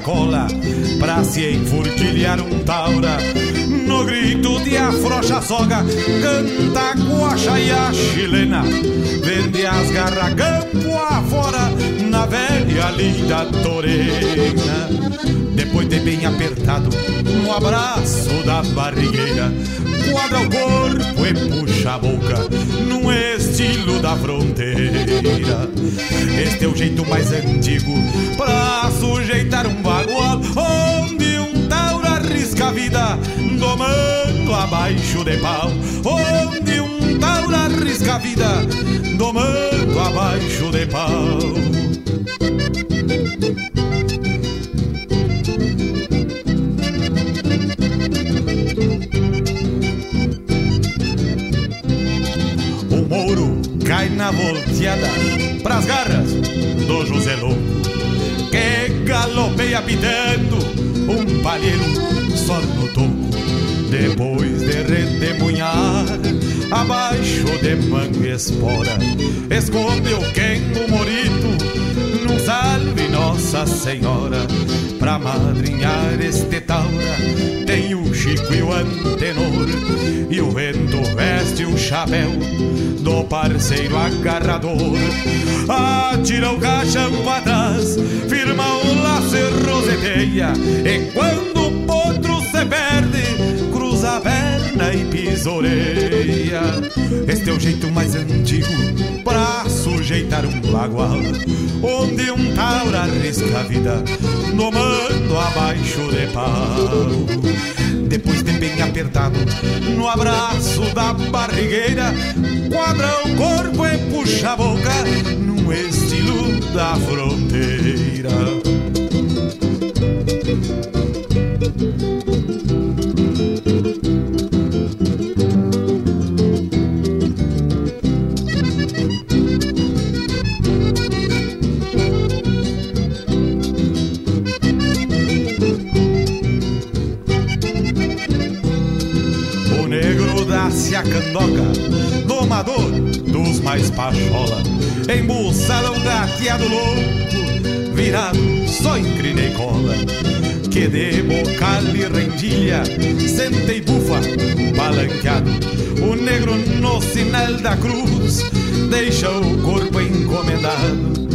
pela cola Pra se enfurquilhar um taura. No grito de afrocha soga Canta guacha e a chilena. Vende as garras campo afora Na velha linda torena. Depois de bem apertado No abraço da barrigueira. Quadra o corpo e puxa a boca da fronteira. Este é o jeito mais antigo Pra sujeitar um bagual Onde um tauro arrisca a vida Domando abaixo de pau. Onde um tauro arrisca a vida Domando abaixo de pau volteada Pras garras do José Louco Que galopeia pitando Um palheiro só no toco Depois de redemunhar Abaixo de manga espora Esconde o quengo morito Num salve Nossa Senhora Pra madrinhar este taura. Tem o Chico e o Antenor E o vento veste o chapéu Do parceiro agarrador. Atira o caixão pra trás Firma o laço e roseteia E quando o potro se perde Cruza a perna e pisoreia. Este é o jeito mais antigo Pra sujeitar um bagual Onde um taura arrisca a vida Domando abaixo de pau. Depois de bem apertado No abraço da barrigueira Quadra o corpo e puxa a boca No estilo da fronteira dos mais pachola. Embuçaram gateado louco Virado só em crina e cola Que de bocal e rendilha Senta e bufa balanqueado. O negro no sinal da cruz Deixa o corpo encomendado.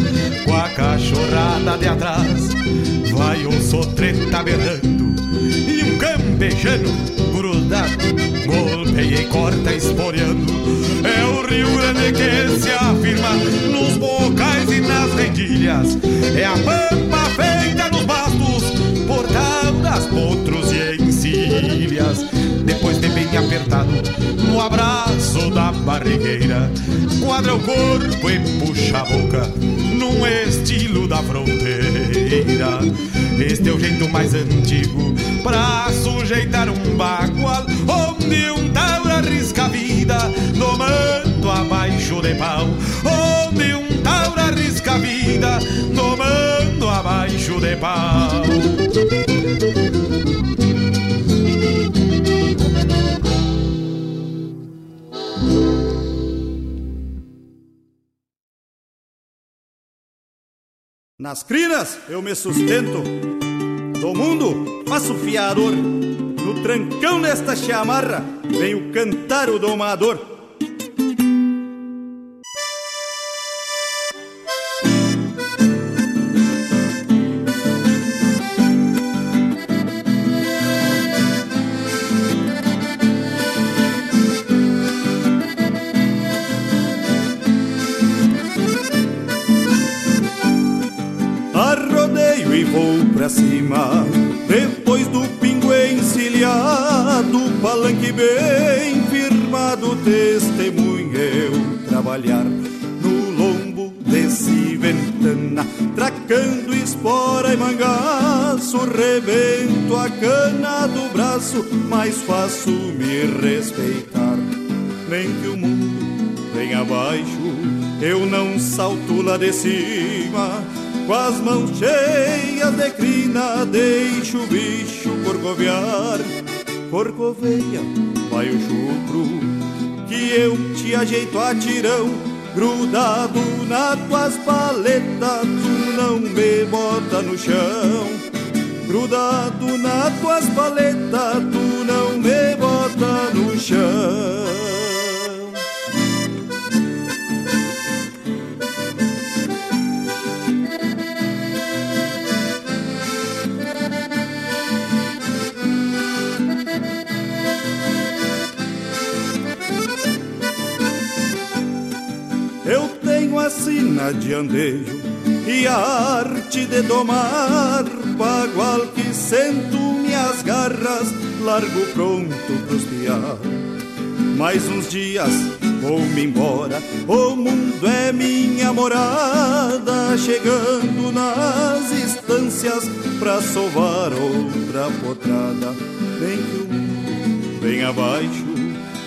Com a cachorrada de atrás Vai o sotreta berrando. E um campejano grudado Golpeia e corta esporeando É o Rio Grande que se afirma Nos bocais e nas rendilhas. É a pampa feita nos bastos Por tauras, potros e encilhas. Depois de bem apertado No abraço da barrigueira. Quadra o corpo e puxa a boca Num estilo da fronteira. Este é o jeito mais antigo Pra sujeitar um bagual Onde um tauro arrisca a vida Domando abaixo de pau. Onde um tauro arrisca a vida Domando abaixo de pau. Nas crinas eu me sustento, do mundo faço fiador. No trancão desta chamarra venho cantar o domador. Arrodeio e vou pra cima Depois do pingo encilhado Palanque bem firmado Testemunha eu trabalhar No lombo desse ventana, tracando espora e mangaço, rebento a cana do braço, mais faço me respeitar. Nem que o mundo venha abaixo, eu não salto lá de cima, com as mãos cheias de crina, deixo o bicho corcovear. Corcoveia, vai o chucro, que eu te ajeito a tirão, grudado nas tuas paletas, tu não me bota no chão. Grudado nas tuas paletas, tu não me bota no chão. De andejo e a arte de domar, bagual que sento minhas garras, largo pronto pros piar. Mais uns dias vou-me embora, o mundo é minha morada, chegando nas estâncias pra sovar outra potrada. Vem que o mundo vem abaixo,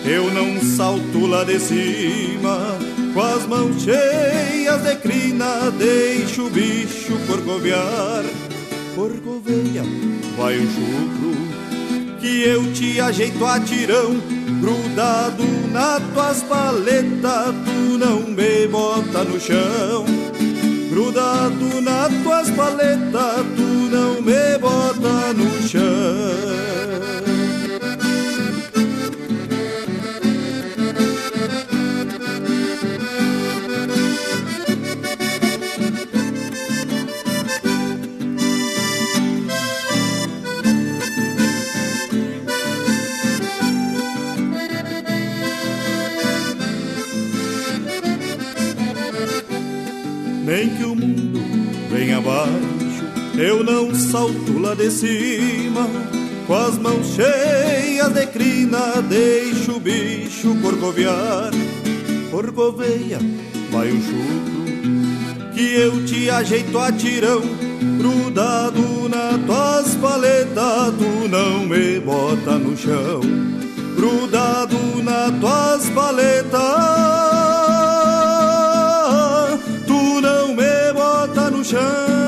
eu não salto lá de cima com as mãos cheias de crina, deixa o bicho corcovear. Corcoveia, vai o chucro, que eu te ajeito a tirão. Grudado nas tuas paletas, tu não me bota no chão. Grudado nas tuas paletas, lá de cima. Com as mãos cheias de crina, deixo o bicho corcovear. Corcoveia, vai um chucro, que eu te ajeito a tirão. Grudado na tuas paletas, tu não me bota no chão. Grudado na tuas paletas. chão.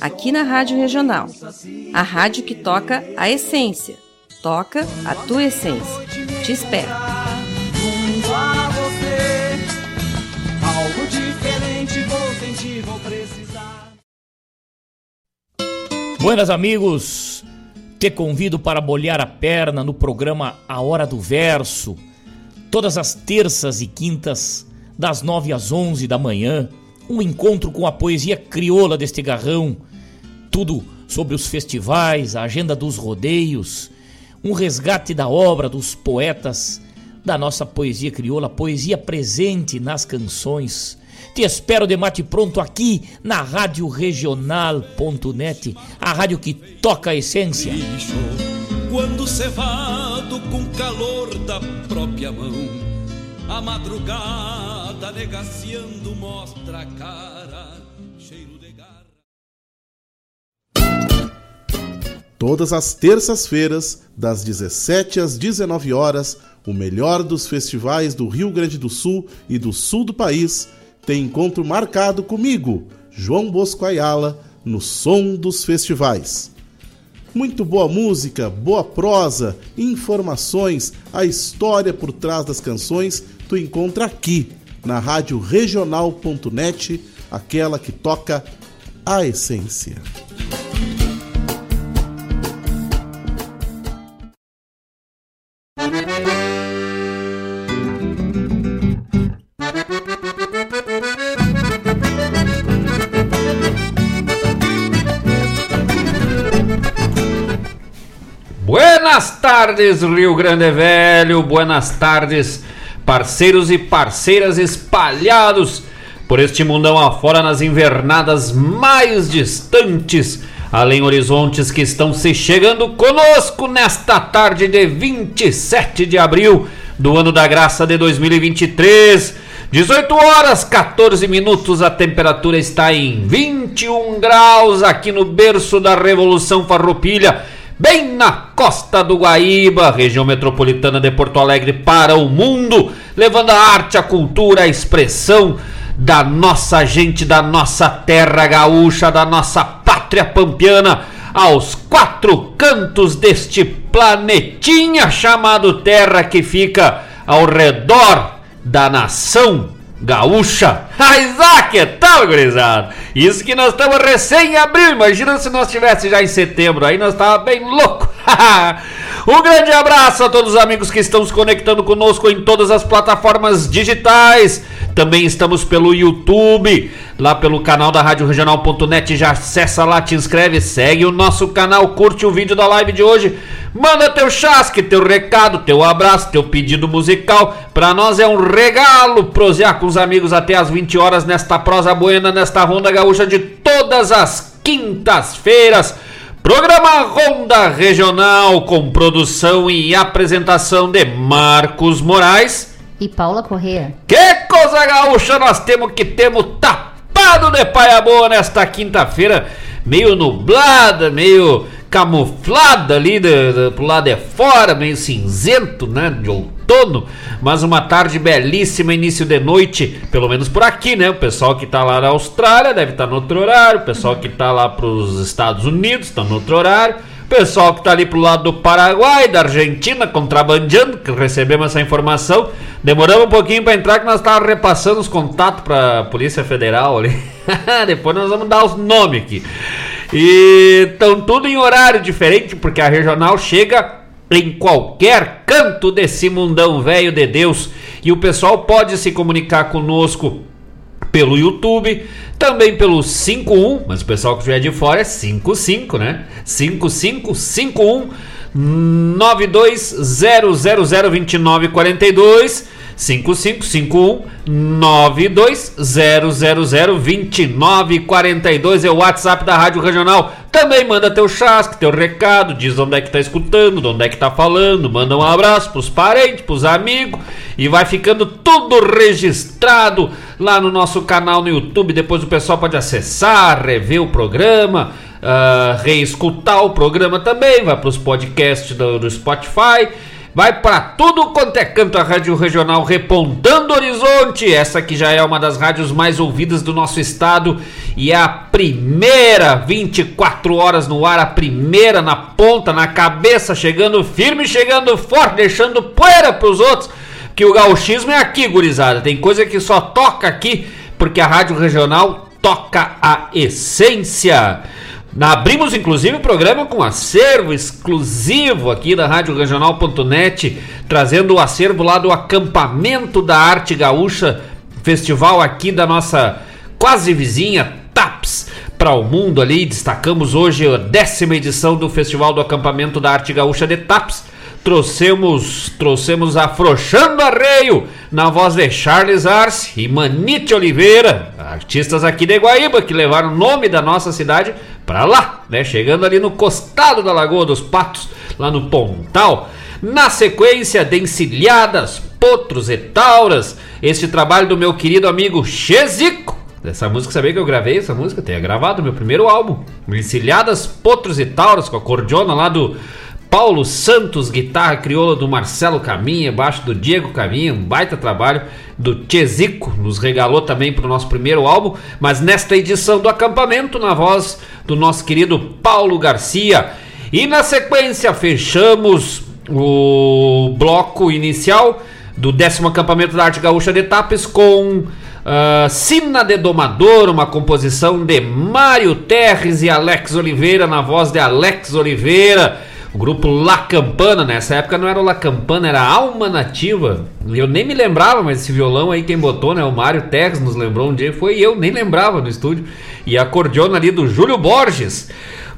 aqui na Rádio Regional. A rádio que toca a essência. Toca a tua essência. Te espero. Buenas amigos, te convido para molhar a perna no programa A Hora do Verso, todas as terças e quintas, das nove às onze da manhã, um encontro com a poesia crioula deste garrão, tudo sobre os festivais, a agenda dos rodeios, um resgate da obra dos poetas da nossa poesia crioula, poesia presente nas canções, te espero de mate pronto aqui na Rádio Regional.net, a rádio que toca a essência. Quando cevado com calor da própria mão, a madrugada negaciando mostra a cara, cheiro de garra. Todas as terças-feiras, das 17 às 19 horas, o melhor dos festivais do Rio Grande do Sul e do sul do país tem encontro marcado comigo, João Bosco Ayala, no Som dos Festivais. Muito boa música, boa prosa, informações, a história por trás das canções tu encontra aqui na rádio regional.net, aquela que toca a essência. Buenas tardes, Rio Grande Velho. Buenas tardes, parceiros e parceiras espalhados por este mundão afora nas invernadas mais distantes, além horizontes que estão se chegando conosco nesta tarde de 27 de abril do ano da graça de 2023. 18 horas 14 minutos, a temperatura está em 21 graus aqui no berço da Revolução Farroupilha bem na costa do Guaíba, região metropolitana de Porto Alegre, para o mundo, levando a arte, a cultura, a expressão da nossa gente, da nossa terra gaúcha, da nossa pátria pampiana, aos quatro cantos deste planetinha chamado Terra que fica ao redor da nação gaúcha. Isaac, tal, gurizada? Isso que nós estamos recém em abril, imagina se nós estivéssemos já em setembro, aí nós estávamos bem louco. um grande abraço a todos os amigos que estão se conectando conosco em todas as plataformas digitais. Também estamos pelo YouTube, lá pelo canal da Rádio Regional.net. Já acessa lá, te inscreve, segue o nosso canal, curte o vídeo da live de hoje. Manda teu chasque, teu recado, teu abraço, teu pedido musical. Pra nós é um regalo prosear com os amigos até as 20 horas nesta prosa buena, nesta Ronda Gaúcha de todas as quintas-feiras. Programa Ronda Regional com produção e apresentação de Marcos Moraes e Paula Correa. Que coisa gaúcha nós temos que temos tapado de paia boa nesta quinta-feira, meio nublada, meio camuflada ali de, de, pro lado de fora, meio cinzento, né, de outono, mas uma tarde belíssima, início de noite, pelo menos por aqui, né, o pessoal que tá lá na Austrália deve estar tá no outro horário, o pessoal que tá lá pros Estados Unidos tá no outro horário, Pessoal que está ali pro lado do Paraguai, da Argentina, contrabandeando, que recebemos essa informação. Demoramos um pouquinho para entrar, que nós estávamos repassando os contatos para a Polícia Federal ali. Depois nós vamos dar os nomes aqui. E estão tudo em horário diferente, porque a regional chega em qualquer canto desse mundão velho de Deus. E o pessoal pode se comunicar conosco pelo YouTube, também pelo 51, mas o pessoal que estiver de fora é 55, né? 5551 920002942 5551 920002942 é o WhatsApp da Rádio Regional. Também manda teu chasque, teu recado, diz onde é que tá escutando, onde é que tá falando, manda um abraço pros parentes, pros amigos e vai ficando tudo registrado lá no nosso canal no YouTube. Depois o pessoal pode acessar, rever o programa, uh, reescutar o programa também, vai pros podcasts do, do Spotify. Vai para tudo quanto é canto a Rádio Regional Repontando Horizonte. Essa que já é uma das rádios mais ouvidas do nosso estado e é a primeira 24 horas no ar, a primeira na ponta, na cabeça, chegando firme, chegando forte, deixando poeira para os outros. Que o gauchismo é aqui, gurizada. Tem coisa que só toca aqui porque a Rádio Regional toca a essência. Abrimos inclusive o programa com acervo exclusivo aqui da Rádio Regional.net, trazendo o acervo lá do acampamento da arte gaúcha, festival aqui da nossa quase vizinha TAPS para o mundo ali. Destacamos hoje a décima edição do Festival do Acampamento da Arte Gaúcha de TAPS trouxemos trouxemos Afrouxando Arreio na voz de Charles Arce e Manite Oliveira, artistas aqui de Guaíba que levaram o nome da nossa cidade para lá, né? Chegando ali no costado da Lagoa dos Patos, lá no Pontal. Na sequência, Dencilhadas, Potros e Tauras, este trabalho do meu querido amigo Chezico, Essa música, sabia que eu gravei essa música? Tenha gravado meu primeiro álbum. Encilhadas, Potros e Tauros, com a cordiona lá do Paulo Santos, guitarra crioula do Marcelo Caminha, baixo do Diego Caminha, um baita trabalho do Tchezico, nos regalou também para o nosso primeiro álbum, mas nesta edição do acampamento, na voz do nosso querido Paulo Garcia. E na sequência, fechamos o bloco inicial do décimo acampamento da Arte Gaúcha de Tapes com uh, Sina de Domador, uma composição de Mário Terres e Alex Oliveira, na voz de Alex Oliveira. O grupo La Campana, nessa época não era o La Campana, era Alma Nativa. Eu nem me lembrava, mas esse violão aí quem botou, né? O Mário Terres nos lembrou um dia, foi eu, nem lembrava no estúdio. E a acordeona ali do Júlio Borges.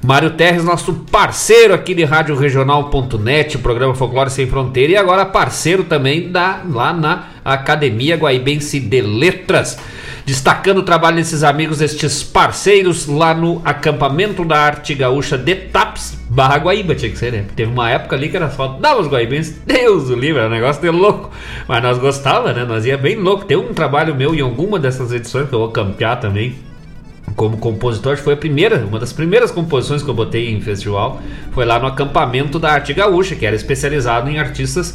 Mário Terres, nosso parceiro aqui de Rádio Regional.net, programa Folclore Sem Fronteira, e agora parceiro também da, lá na Academia Guaibense de Letras. Destacando o trabalho desses amigos, estes parceiros lá no acampamento da arte gaúcha de Taps, Barra Guaíba, tinha que ser, né? Teve uma época ali que era só dava os guaibenses, Deus o livre, era um negócio de louco. Mas nós gostava, né? Nós ia bem louco. Tem um trabalho meu em alguma dessas edições que eu vou campear também como compositor, foi a primeira, uma das primeiras composições que eu botei em festival, foi lá no acampamento da Arte Gaúcha, que era especializado em artistas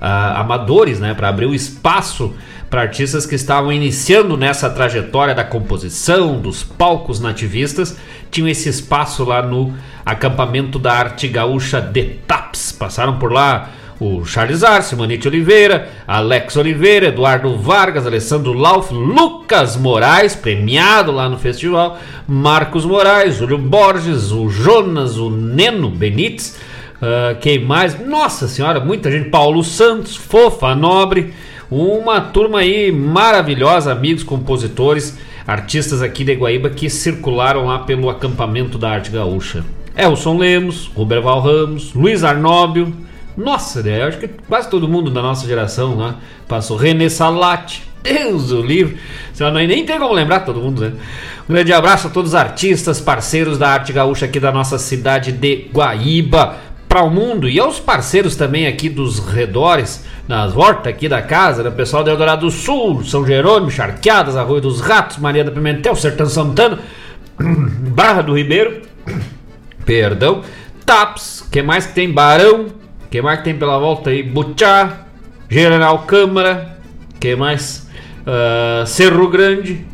uh, amadores, né, para abrir o espaço para artistas que estavam iniciando nessa trajetória da composição, dos palcos nativistas, tinham esse espaço lá no acampamento da Arte Gaúcha de Taps. Passaram por lá o Arce, Manite Oliveira, Alex Oliveira, Eduardo Vargas, Alessandro Lauf, Lucas Moraes, premiado lá no festival, Marcos Moraes, Júlio Borges, o Jonas, o Neno Benites, uh, quem mais? Nossa Senhora, muita gente, Paulo Santos, Fofa Nobre, uma turma aí maravilhosa, amigos, compositores, artistas aqui de Guaíba que circularam lá pelo acampamento da arte gaúcha. Elson Lemos, Ruberval Ramos, Luiz Arnóbio, nossa, né? Eu acho que quase todo mundo da nossa geração né? passou. René Salati, Deus do livro. Você nem tem como lembrar todo mundo, né? Um grande abraço a todos os artistas, parceiros da arte gaúcha aqui da nossa cidade de Guaíba para o mundo e aos parceiros também aqui dos redores, nas hortas aqui da casa, né? pessoal de Eldorado do Sul, São Jerônimo, Charqueadas, Arroio dos Ratos, Maria da Pimentel, Sertão Santana, Barra do Ribeiro, perdão, Taps, que mais que tem? Barão, que mais que tem pela volta aí? Butchá, General Câmara, que mais? Uh, Cerro Grande.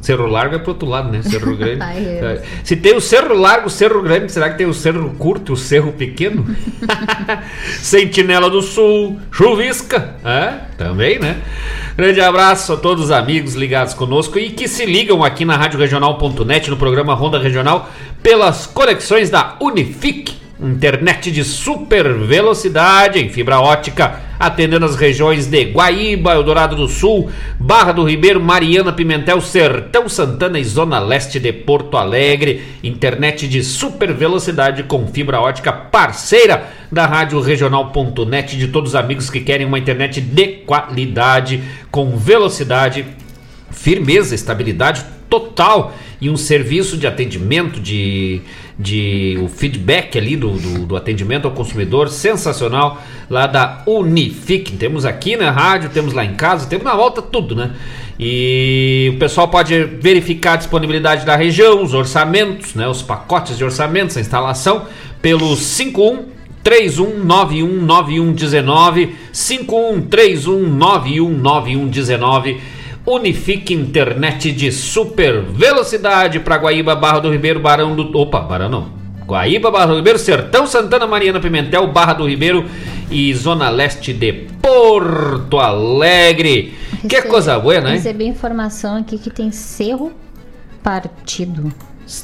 Cerro Largo é pro outro lado, né? Cerro Grande. Ai, é. Se tem o Cerro Largo, o Cerro Grande, será que tem o Cerro Curto e o Cerro Pequeno? Sentinela do Sul, Chuvisca, é? Também, né? Grande abraço a todos os amigos ligados conosco e que se ligam aqui na Rádio Regional.net no programa Ronda Regional pelas conexões da Unifique Internet de super velocidade em fibra ótica, atendendo as regiões de Guaíba, Eldorado do Sul, Barra do Ribeiro, Mariana, Pimentel, Sertão Santana e Zona Leste de Porto Alegre. Internet de super velocidade com fibra ótica parceira da Rádio Regional.net de todos os amigos que querem uma internet de qualidade, com velocidade, firmeza, estabilidade total e um serviço de atendimento, de, de o feedback ali do, do, do, atendimento ao consumidor sensacional lá da Unifique. Temos aqui na rádio, temos lá em casa, temos na volta tudo, né? E o pessoal pode verificar a disponibilidade da região, os orçamentos, né? Os pacotes de orçamentos, a instalação pelo 51 31919119 5131919119 Unifique internet de super velocidade para Guaíba, Barra do Ribeiro, Barão do. Opa, Barão não. Guaíba, Barra do Ribeiro, Sertão, Santana, Mariana Pimentel, Barra do Ribeiro e Zona Leste de Porto Alegre. Recebi, que coisa boa, né? Recebi informação aqui que tem Cerro Partido.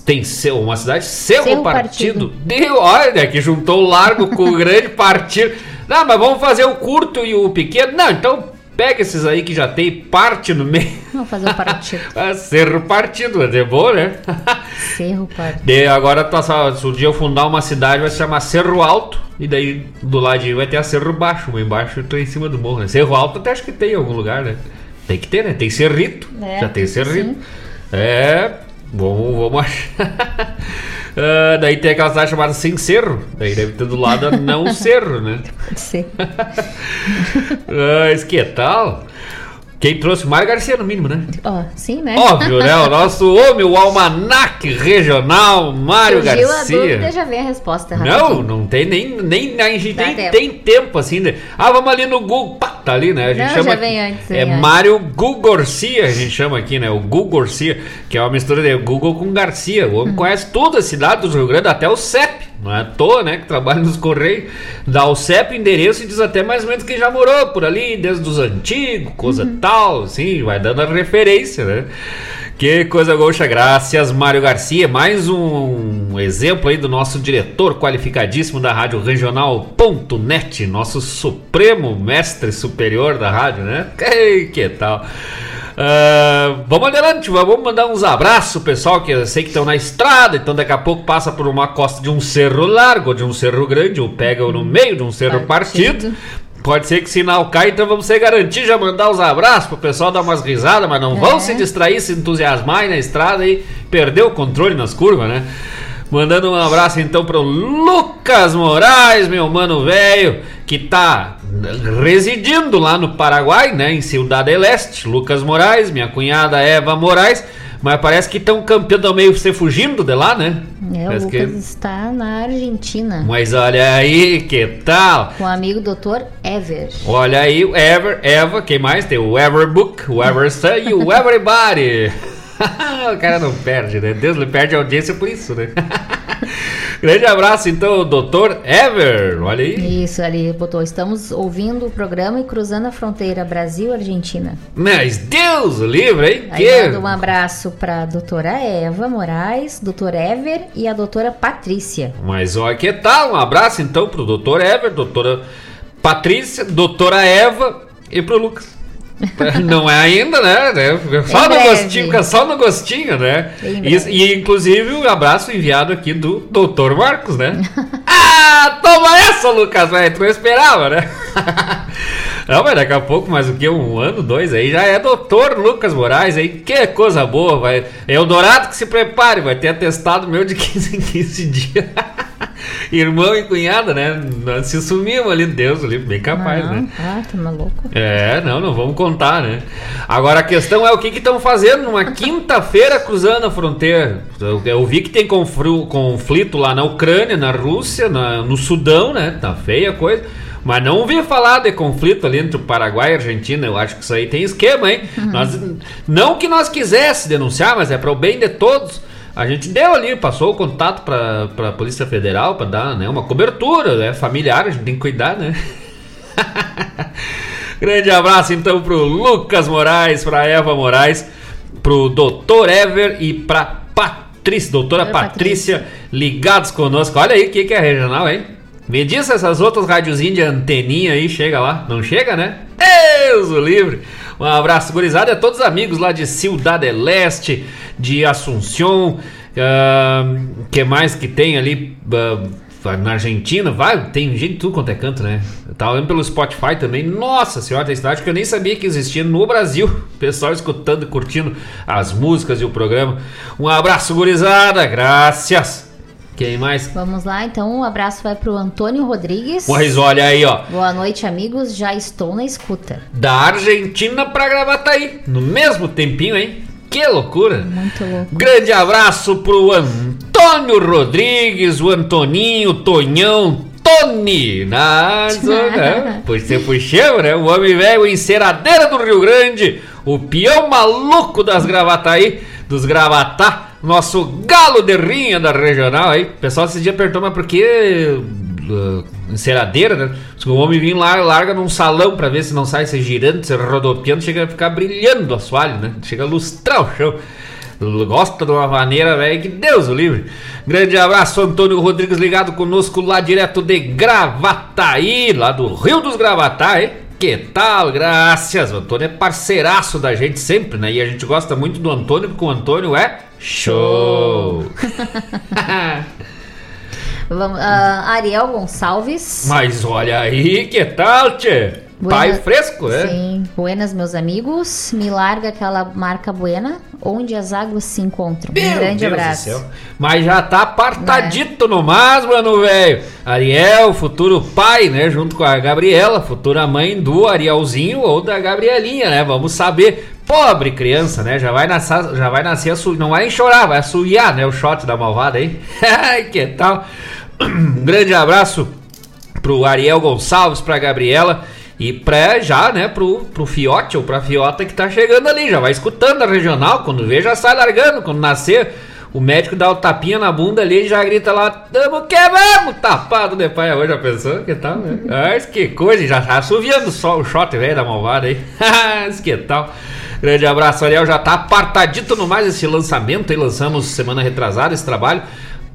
Tem uma cidade, Cerro, Cerro Partido. partido. Deu, olha, que juntou o largo com o grande partido. Não, mas vamos fazer o curto e o pequeno. Não, então Pega esses aí que já tem parte no meio. Vamos fazer um partido. ah, cerro partido, é bom, né? Cerro partido. De, agora, tá, se um dia eu fundar uma cidade, vai se chamar Cerro Alto. E daí do ladinho vai ter a Cerro Baixo. Uma embaixo eu tô em cima do morro, né? Cerro Alto até acho que tem em algum lugar, né? Tem que ter, né? Tem Cerrito. É, já tem Cerrito. Sim. É. Vamos, vamos achar. Uh, daí tem aquela cidade chamada Sem Cerro. Daí deve ter do lado não Cerro, né? Pode ser. Mas que tal? Quem trouxe o Mário Garcia, no mínimo, né? Ó, sim, né? Óbvio, né? O nosso homem, o almanac regional, Mário Surgiu Garcia. a dúvida, já vem a resposta. Não, rapidinho. não tem nem, nem a gente nem tempo. tem tempo assim. Né? Ah, vamos ali no Google, pá, tá ali, né? A gente Não, chama já vem antes, é antes. Mário Google Garcia, a gente chama aqui, né? O Google Garcia, que é uma mistura de Google com Garcia. O Hum. homem conhece toda a cidade do Rio Grande, até o CEP. Não é à toa, né? Que trabalha nos Correios. Dá o CEP, endereço e diz até mais ou menos que já morou por ali, desde os antigos, coisa Uhum. tal, assim, vai dando a referência, né? Que coisa goxa, graças Mário Garcia. Mais um exemplo aí do nosso diretor qualificadíssimo da Rádio Regional.net, nosso supremo mestre superior da rádio, né? Ei, que tal? Ah, vamos adiante, vamos mandar uns abraços, pessoal, que eu sei que estão na estrada, então daqui a pouco passa por uma costa de um cerro largo, ou de um cerro grande, ou pega no meio de um cerro partido. Partido. Pode ser que sinal cai, então vamos ser garantir já mandar os abraços pro pessoal dar umas risadas, mas não vão É. se distrair, se entusiasmar aí na estrada e perder o controle nas curvas, né? Mandando um abraço então pro Lucas Moraes, meu mano velho, que tá residindo lá no Paraguai, né, em Ciudad del Este. Lucas Moraes, minha cunhada Eva Moraes, mas parece que estão campeando meio se fugindo de lá, né? É, o Lucas que- está na Argentina. Mas olha aí, que tal? Com o amigo Dr. Ever. Olha aí, o Ever, Eva, quem mais? Tem o Everbook, o Everson e o Everybody. o cara não perde, né? Deus lhe perde a audiência por isso, né? Grande abraço, então, doutor Ever. Olha aí. Isso, ali botou. Estamos ouvindo o programa e cruzando a fronteira Brasil-Argentina. Mas Deus o livre, hein? Aí Que... manda um abraço para a doutora Eva Moraes, doutor Ever e a doutora Patrícia. Mas olha que tal? Um abraço, então, pro doutor Ever, doutora Patrícia, doutora Eva e pro Lucas. Não é ainda, né? né? Só no breve. gostinho, só no gostinho, né? E, e, inclusive o abraço enviado aqui do Dr. Marcos, né? ah, toma essa, Lucas, velho. Tu não esperava, né? Não, mas daqui a pouco, mais o que? Um ano, dois aí, já é doutor Lucas Moraes aí. Que coisa boa, vai. Eldorado que se prepare, vai ter atestado meu de 15 em 15 dias. Irmão e cunhada, né? Nós Se sumiam ali, Deus ali, bem capaz, não, né? Ah, tá maluco. É, não, não vamos contar, né? Agora a questão é o que estão fazendo numa quinta-feira cruzando a fronteira. Eu, eu vi que tem conflito lá na Ucrânia, na Rússia, na- no Sudão, né? Tá feia a coisa. Mas não ouvi falar de conflito ali entre o Paraguai e a Argentina. Eu acho que isso aí tem esquema, hein? Nós, não que nós quisesse denunciar, mas é para o bem de todos. A gente deu ali, passou o contato para a Polícia Federal para dar né, uma cobertura, né? Familiar, a gente tem que cuidar, né? Grande abraço então pro Lucas Moraes, pra Eva Moraes, pro Dr. Ever e pra Patrícia, doutora Doutora Patrícia, ligados conosco. Olha aí o que, que é regional, hein? Me diz se essas outras rádiozinhas de anteninha aí chega lá. Não chega, né? Deus o livre! Um abraço, gurizada, a todos os amigos lá de Ciudad del Este, de Assunção, ah, que mais que tem ali ah, na Argentina, vai, tem gente tudo quanto é canto, né? Tava olhando pelo Spotify também, nossa senhora, tem cidade que eu nem sabia que existia no Brasil. Pessoal escutando e curtindo as músicas e o programa. Um abraço, gurizada, graças! Quem mais? Vamos lá, então um abraço vai pro Antônio Rodrigues. Mas olha aí, ó. Boa noite, amigos. Já estou na escuta. Da Argentina pra Gravataí. No mesmo tempinho, hein? Que loucura! Muito louco. Grande abraço pro Antônio Rodrigues, o Antoninho, o Tonhão, Tony! Nossa, né? Pois você puxou, né? O homem velho enceradeira do Rio Grande, o peão maluco das Gravataí, dos Gravatá, nosso galo de rinha da regional aí. Pessoal esse dia perguntou, mas por que uh, enceradeira, né? Se o homem vir lá, larga num salão pra ver se não sai se girando, se rodopiando, chega a ficar brilhando o assoalho, né? Chega a lustrar o chão. Gosta de uma maneira, velho, que Deus o livre. Grande abraço, Antônio Rodrigues, ligado conosco lá direto de Gravataí, lá do Rio dos Gravatá, hein? Que tal? Graças. O Antônio é parceiraço da gente sempre, né? E a gente gosta muito do Antônio, porque o Antônio é show. Vamos, ah, Ariel Gonçalves. Mas olha aí, que tal, tchê? Pai fresco, é? Sim. Buenas, meus amigos. Me larga aquela marca Buena, onde as águas se encontram. Meu um grande Deus abraço. Mas já tá apartadito no mais, mano, velho. Ariel, futuro pai, né? Junto com a Gabriela, futura mãe do Arielzinho ou da Gabrielinha, né? Vamos saber. Pobre criança, né? Já vai nascer, já vai nascer não vai nem chorar, vai assoviar, né? O shot da malvada aí. Que tal? Um grande abraço pro Ariel Gonçalves, pra Gabriela e pra já, né, pro, pro Fiote ou pra Fiota que tá chegando ali, já vai escutando a regional, quando vê já sai largando, quando nascer o médico dá o tapinha na bunda ali e já grita lá, tamo que vamos, tapado de pai hoje, já pensou? Que tal, né? Mas que coisa, já tá assoviando só o shot velho da malvada aí, que tal? Grande abraço, Ariel, já tá apartadito no mais esse lançamento aí, lançamos semana retrasada esse trabalho,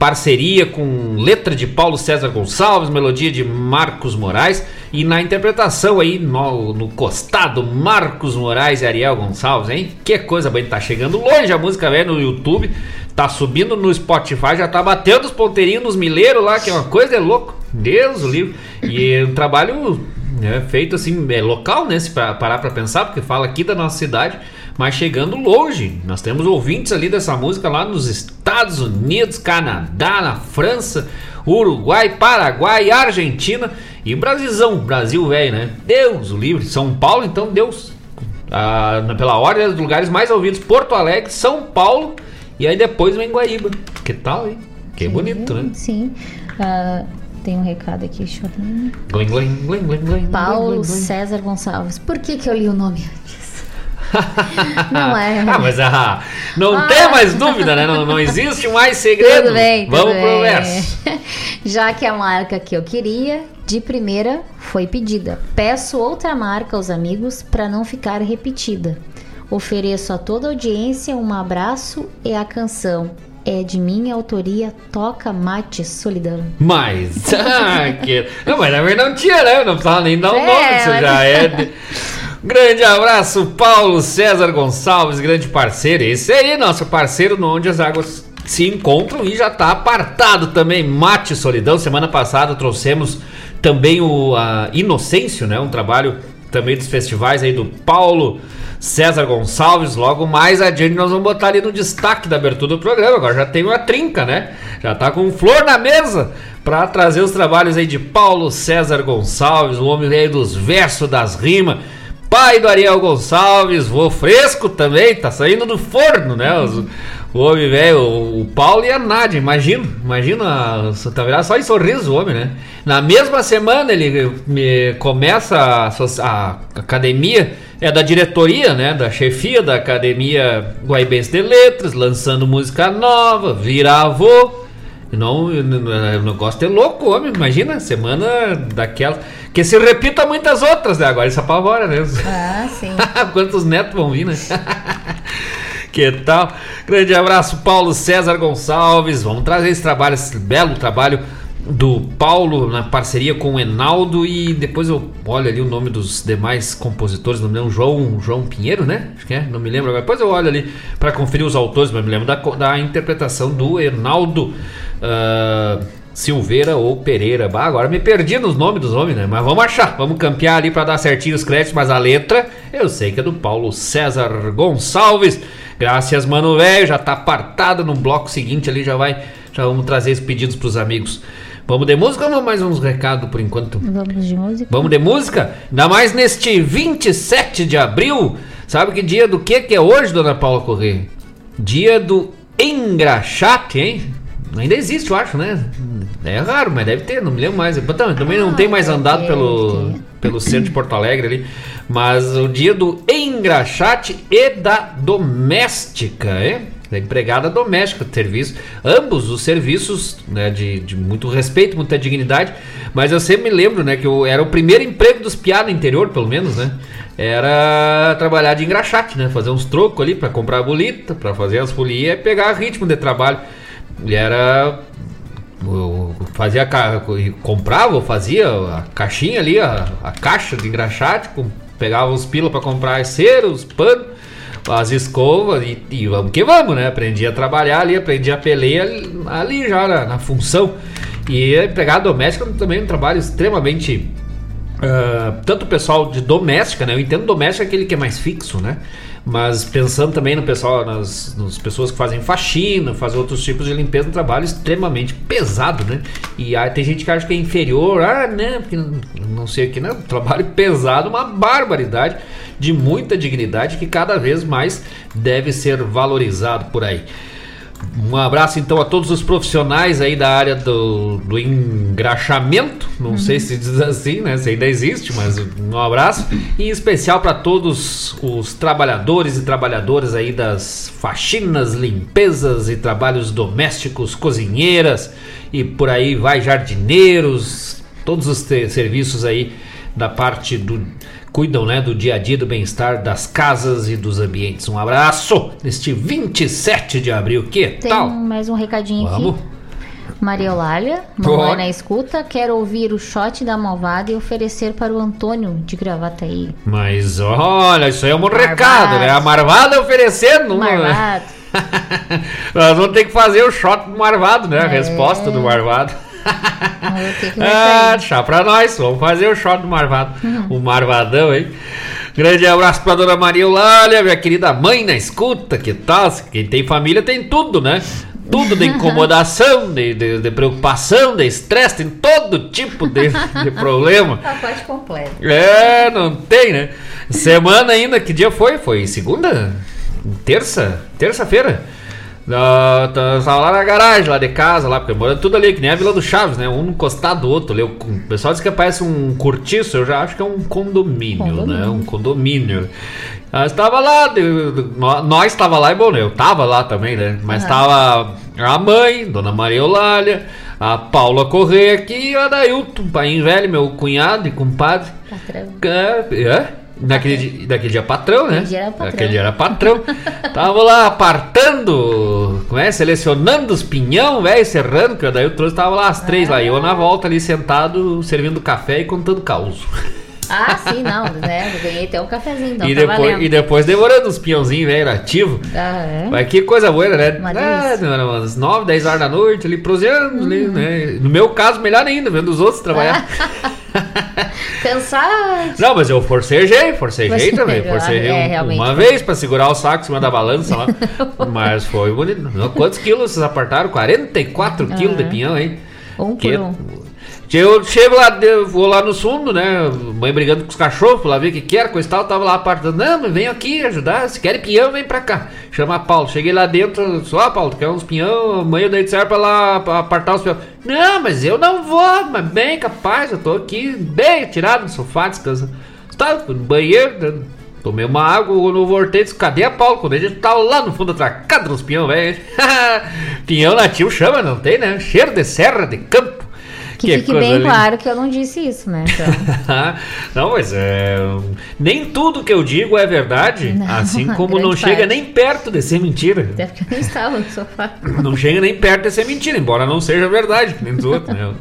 parceria com letra de Paulo César Gonçalves, melodia de Marcos Moraes e na interpretação aí no, no costado Marcos Moraes e Ariel Gonçalves, hein? Que coisa boa, tá chegando longe a música velho no YouTube, tá subindo no Spotify, já tá batendo os ponteirinhos nos milheiros lá, que é uma coisa é louco. Deus o livro. E é um trabalho né, feito assim, é local, né? Se parar pra pensar, porque fala aqui da nossa cidade mas chegando longe. Nós temos ouvintes ali dessa música lá nos Estados Unidos, Canadá, na França, Uruguai, Paraguai, Argentina e Brasilzão, Brasil velho, né? Deus o livre, São Paulo, então Deus. Ah, pela ordem dos lugares mais ouvidos, Porto Alegre, São Paulo e aí depois vem Guaíba. Que tal, hein? Que bonito, né? Sim. Ah, tem um recado aqui, deixa eu. Glim, glim, glim, Paulo glim, glim. César Gonçalves. Por que, que eu li o nome antes? Não é. Ah, mas ah, não Ah. tem mais dúvida, né? Não, não existe mais segredo. Tudo bem, tudo Vamos pro bem. verso. Já que a marca que eu queria, de primeira, foi pedida. Peço outra marca aos amigos para não ficar repetida. Ofereço a toda a audiência um abraço e a canção é de minha autoria Toca Mate Solidão. Mas, ah, que... Não, mas na verdade não tinha, né? Não precisava nem dar o É, nome, isso mas- já é. de- Grande abraço, Paulo César Gonçalves, grande parceiro. Esse aí, nosso parceiro, no onde as águas se encontram e já tá apartado também. Mate Solidão. Semana passada trouxemos também o Inocêncio, né? Um trabalho também dos festivais aí do Paulo César Gonçalves. Logo mais adiante nós vamos botar ali no destaque da abertura do programa. Agora já tem uma trinca, né? Já tá com flor na mesa para trazer os trabalhos aí de Paulo César Gonçalves, o homem aí dos versos, das rimas. Pai do Ariel Gonçalves, vô fresco também, tá saindo do forno, né? Os- o homem velho, o, o Paulo e a Nádia, imagina, imagina, tá virado só em sorriso o homem, né? Na mesma semana ele me começa a, a academia, é da diretoria, né? Da chefia da Academia Guaibense de Letras, lançando música nova, vira avô. Não, o negócio é louco, homem. Imagina, semana daquela. Que se repita muitas outras, né? Agora isso apavora, né? Ah, sim. Quantos netos vão vir, né? que tal? Grande abraço, Paulo César Gonçalves. Vamos trazer esse trabalho, esse belo trabalho do Paulo na parceria com o Enaldo e depois eu olho ali o nome dos demais compositores, não me lembro, João, João Pinheiro, né? Acho que é, não me lembro agora. Depois eu olho ali para conferir os autores, mas me lembro da, da interpretação do Enaldo ah, Silveira ou Pereira. Bah, agora me perdi nos nomes dos homens, né? Mas vamos achar, vamos campear ali para dar certinho os créditos, mas a letra eu sei que é do Paulo César Gonçalves. Graças, mano, velho, já tá apartado no bloco seguinte ali, já vai, já vamos trazer esses pedidos pros amigos. Vamos de música ou vamos mais uns recados por enquanto? Vamos de música? Vamos de música? Ainda mais neste 27 de abril. Sabe que dia do que que é hoje, dona Paula Corrêa? Dia do engraxate, hein? Ainda existe, eu acho, né? É raro, mas deve ter, não me lembro mais. Eu também- também não Ah, tenho mais andado ter, pelo, pelo centro de Porto Alegre ali. Mas o dia do engraxate e da doméstica, hein? Da empregada doméstica serviço. Ambos os serviços né, de, de muito respeito, muita dignidade. Mas eu sempre me lembro, né, que eu, era o primeiro emprego dos piá no interior, pelo menos, né? Era trabalhar de engraxate, né? Fazer uns trocos ali para comprar a bolita, para fazer as folias e pegar ritmo de trabalho. E era eu fazia comprava, eu fazia a caixinha ali, a, a caixa de engraxate, pegava os pila para comprar as ceras, os panos, as escovas e, e vamos que vamos, né? Aprendi a trabalhar ali, aprendi a pelear ali, já na, na função. E a empregada doméstica também é um trabalho extremamente Uh, tanto o pessoal de doméstica, né? Eu entendo doméstica aquele que é mais fixo, né? Mas pensando também no pessoal, nas, nas pessoas que fazem faxina, fazem outros tipos de limpeza, um trabalho extremamente pesado, né? E aí tem gente que acha que é inferior, ah, né? Porque não, sei o que, né? Trabalho pesado, uma barbaridade, de muita dignidade que cada vez mais deve ser valorizado por aí. Um abraço então a todos os profissionais aí da área do, do engraxamento. Não uhum. sei se diz assim, né? Se ainda existe, mas um abraço. E em especial para todos os trabalhadores e trabalhadoras aí das faxinas, limpezas e trabalhos domésticos, cozinheiras e por aí vai, jardineiros, todos os serviços aí da parte do cuidam né, do dia a dia, do bem-estar das casas e dos ambientes. Um abraço neste 27 de abril. Que Tem tal? mais um recadinho Vamos. aqui. Maria Eulália, mamãe na escuta, quer ouvir o shot da malvada e oferecer para o Antônio de Gravataí. Mas olha, isso aí é um Marvado. recado, né? A Marvada oferecendo. Marvado. Nós vamos ter que fazer o shot do Marvado, né? A é. resposta do Marvado ah, chá pra nós, vamos fazer o shot do Marvado. Uhum. O Marvadão, hein? Grande abraço pra dona Maria Eulália, minha querida mãe na escuta, que tal? Quem tem família tem tudo, né? Tudo de incomodação, de, de, de preocupação, de estresse, tem todo tipo de, de problema. A parte completa. É, não tem, né? Semana ainda, que dia foi? Foi segunda? Terça? Terça-feira? Uh, tava lá na garagem, lá de casa, lá, porque morando tudo ali, que nem a Vila do Chaves, né? Um encostado do outro. Ali. O pessoal diz que parece um cortiço, eu já acho que é um condomínio, condomínio. né? Um condomínio. Nós estava lá, nós estava lá e bom, eu tava lá também, né? Mas estava a mãe, Dona Maria Eulália, a Paula Correia aqui e o Adailton, pai velho, meu cunhado e compadre. Patrão. É, é. Naquele, dia, naquele dia patrão, né? Dia era patrão. Dia era patrão. tava lá apartando, como é? Selecionando os pinhão, velho, serrando, que daí eu trouxe, tava lá as três ah. lá. E eu na volta ali sentado, servindo café e contando caos. Ah, sim, não, né? Eu ganhei até um cafezinho, então e tá depois, valendo. E depois demorando os pinhãozinhos, velho, ativo. Ah, é? Mas que coisa boa, né? ah, umas 9, 10 horas da noite, ali proseando, uhum. ali, né? No meu caso, melhor ainda, vendo os outros trabalhar. Pensar. Não, mas eu forcejei, forcejei Você também. Forcejei é, um, uma vez pra segurar o saco em cima da balança lá. mas foi bonito. Quantos quilos vocês apartaram? 44 uhum. quilos de pinhão, hein? Um que... por um. Eu chego lá, vou lá no fundo, né? Mãe brigando com os cachorros, lá ver o que quer, coisa e tal. Tava lá apartando. Não, vem aqui ajudar. Se quer pinhão, vem pra cá. Chama Paulo. Cheguei lá dentro, só, ah, Paulo, quer uns pinhão? Mãe eu dei de certo pra lá apartar os pinhão. Não, mas eu não vou, mas bem capaz, eu tô aqui, bem tirado no sofá, descansando. Tá, no banheiro, Tomei uma água, no disse, cadê a Paulo? Quando ele tava lá no fundo atracado nos pinhão, velho. pinhão nativo chama, não tem, né? Cheiro de serra, de campo. Que, que fique bem linda. claro que eu não disse isso, né? Então... não, mas é. Nem tudo que eu digo é verdade, não, assim como não chega parte. nem perto de ser mentira. Até porque eu nem estava no sofá. Não chega nem perto de ser mentira, embora não seja verdade, que nem os outros, né?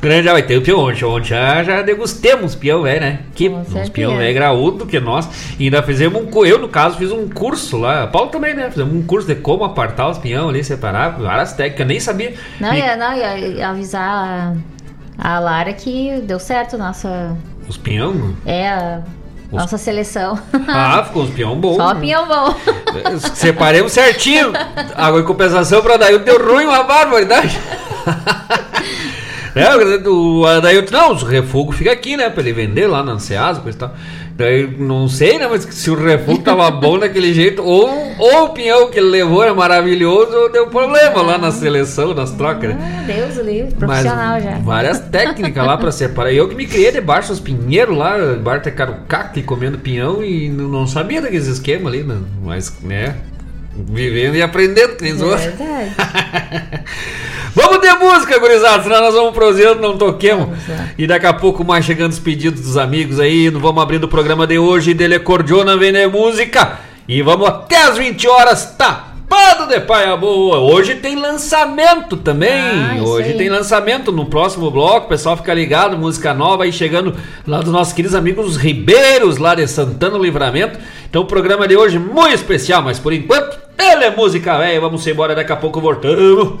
Grande, vai ter o peão ontem. Ontem já, já degustemos peão velho, né? Que uns peão velho graúdo que nós. E ainda fizemos um. Eu, no caso, fiz um curso lá. Paulo também, né? Fizemos um curso de como apartar os peão ali, separar. Várias técnicas, nem sabia. Não, ia, não, ia avisar a, a Lara que deu certo nossa. Os pinhão? É, a. Os... Nossa seleção. Ah, ficou uns pinhão bom. Só pinhão bom. Separemos certinho. Água em compensação pra daí deu ruim uma barbaridade. É, o Adailton, não, o refugo fica aqui, né? Pra ele vender lá na Anseasa, coisa e tal. Daí, não sei, né? Mas se o refugo tava bom daquele jeito, ou, ou o pinhão que ele levou era maravilhoso, ou deu problema ah, lá na seleção, nas trocas. Né? Ah, Deus o livre, profissional Mas, já. Várias técnicas lá pra separar. Eu que me criei debaixo dos pinheiros lá, debaixo de carucaque, comendo pinhão, e não sabia daqueles esquemas ali, né? Mas, né? Vivendo e aprendendo, que nem é verdade. vamos ter música, gurizada, senão nós vamos prosseando, não toquemos. E daqui a pouco mais chegando os pedidos dos amigos aí, vamos abrindo o programa de hoje, dele Cordiona Vender Música. E vamos até as 20 horas, tá? Pado de Paia Boa. Hoje tem lançamento também. Ah, Hoje tem lançamento no próximo bloco. O pessoal fica ligado, música nova aí chegando lá dos nossos queridos amigos os Ribeiros, lá de Santana Livramento. Então o programa de hoje muito especial, mas por enquanto ele é música velha. Vamos embora, daqui a pouco voltamos.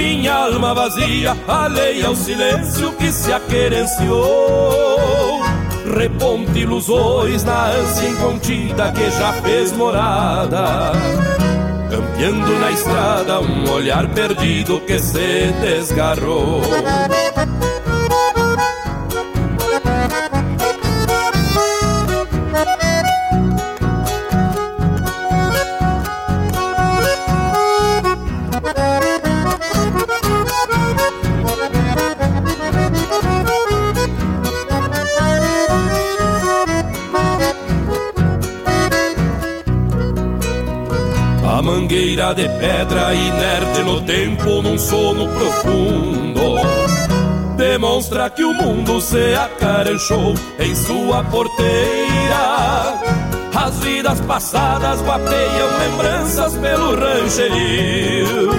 minha alma vazia, alheia ao silêncio que se aquerenciou. Reponte ilusões na ânsia incontida que já fez morada. Campeando na estrada um olhar perdido que se desgarrou. De pedra inerte no tempo num sono profundo. Demonstra que o mundo se acaranchou em sua porteira. As vidas passadas guapeiam lembranças pelo rancherio.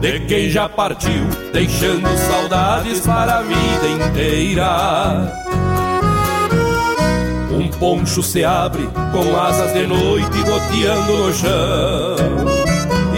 De quem já partiu, deixando saudades para a vida inteira. Um poncho se abre com asas de noite goteando no chão.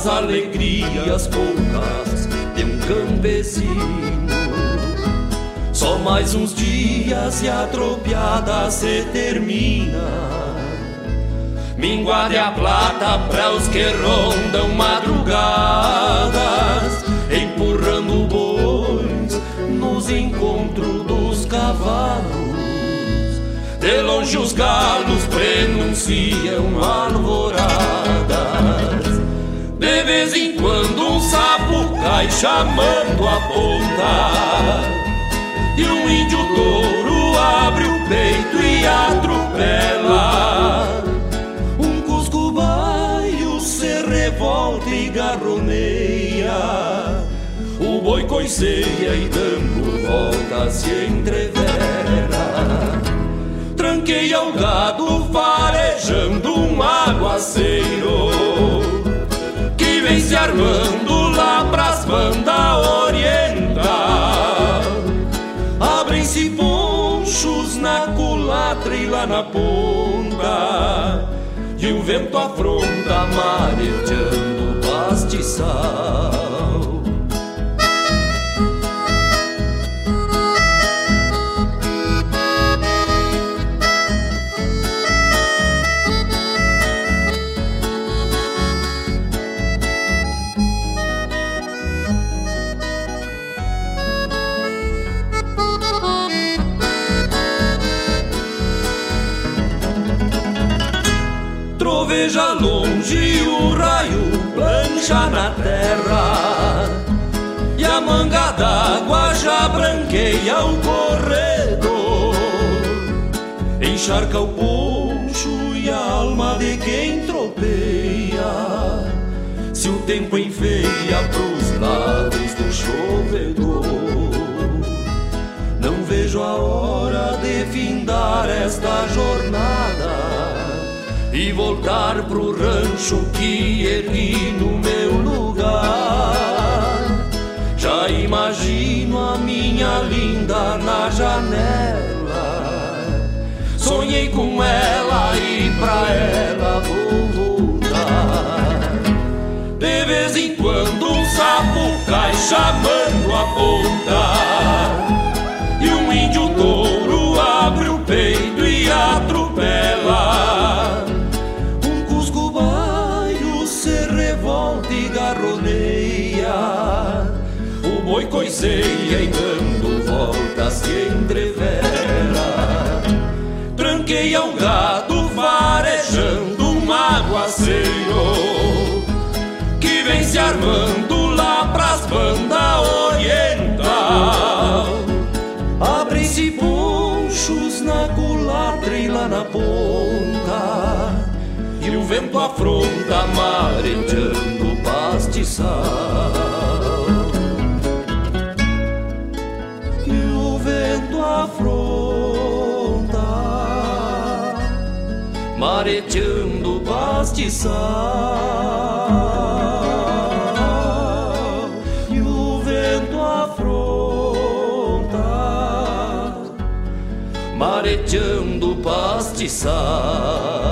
Nas alegrias poucas de um campesino. Só mais uns dias e a tropiada se termina. Minguade a plata para os que rondam madrugadas, empurrando o encontro dos cavalos. De longe os galos prenunciam alvoradas. De vez em quando um sapo cai chamando a ponta. E um índio touro abre o peito e atropela. Um cusco baio se revolta e garroneia. O boi coiceia e dando volta se entrevera. Tranqueia o gado farejando um aguaceiro vem se armando lá pras bandas oriental. Abrem-se ponchos na culatra e lá na ponta E o vento afronta marejando o pastiçal veja longe o raio plancha na terra. E a manga d'água já branqueia o corredor. Encharca o poncho e a alma de quem tropeia. Se o tempo enfeia pros lados do chovedor. Não vejo a hora de findar esta jornada e voltar pro rancho que ergui no meu lugar. Já imagino a minha linda na janela. Sonhei com ela e pra ela vou voltar. De vez em quando um sapo cai chamando a ponta. E um índio touro abre o peito coiceia e dando voltas se entrevera. Tranqueia um gado varejando um aguaceiro Que vem se armando lá pras bandas oriental. Abrem-se ponchos na culatra e lá na ponta E o vento afronta marejando o pastiçal mareteando pastiçal. E o vento afronta, mareteando pastiçal.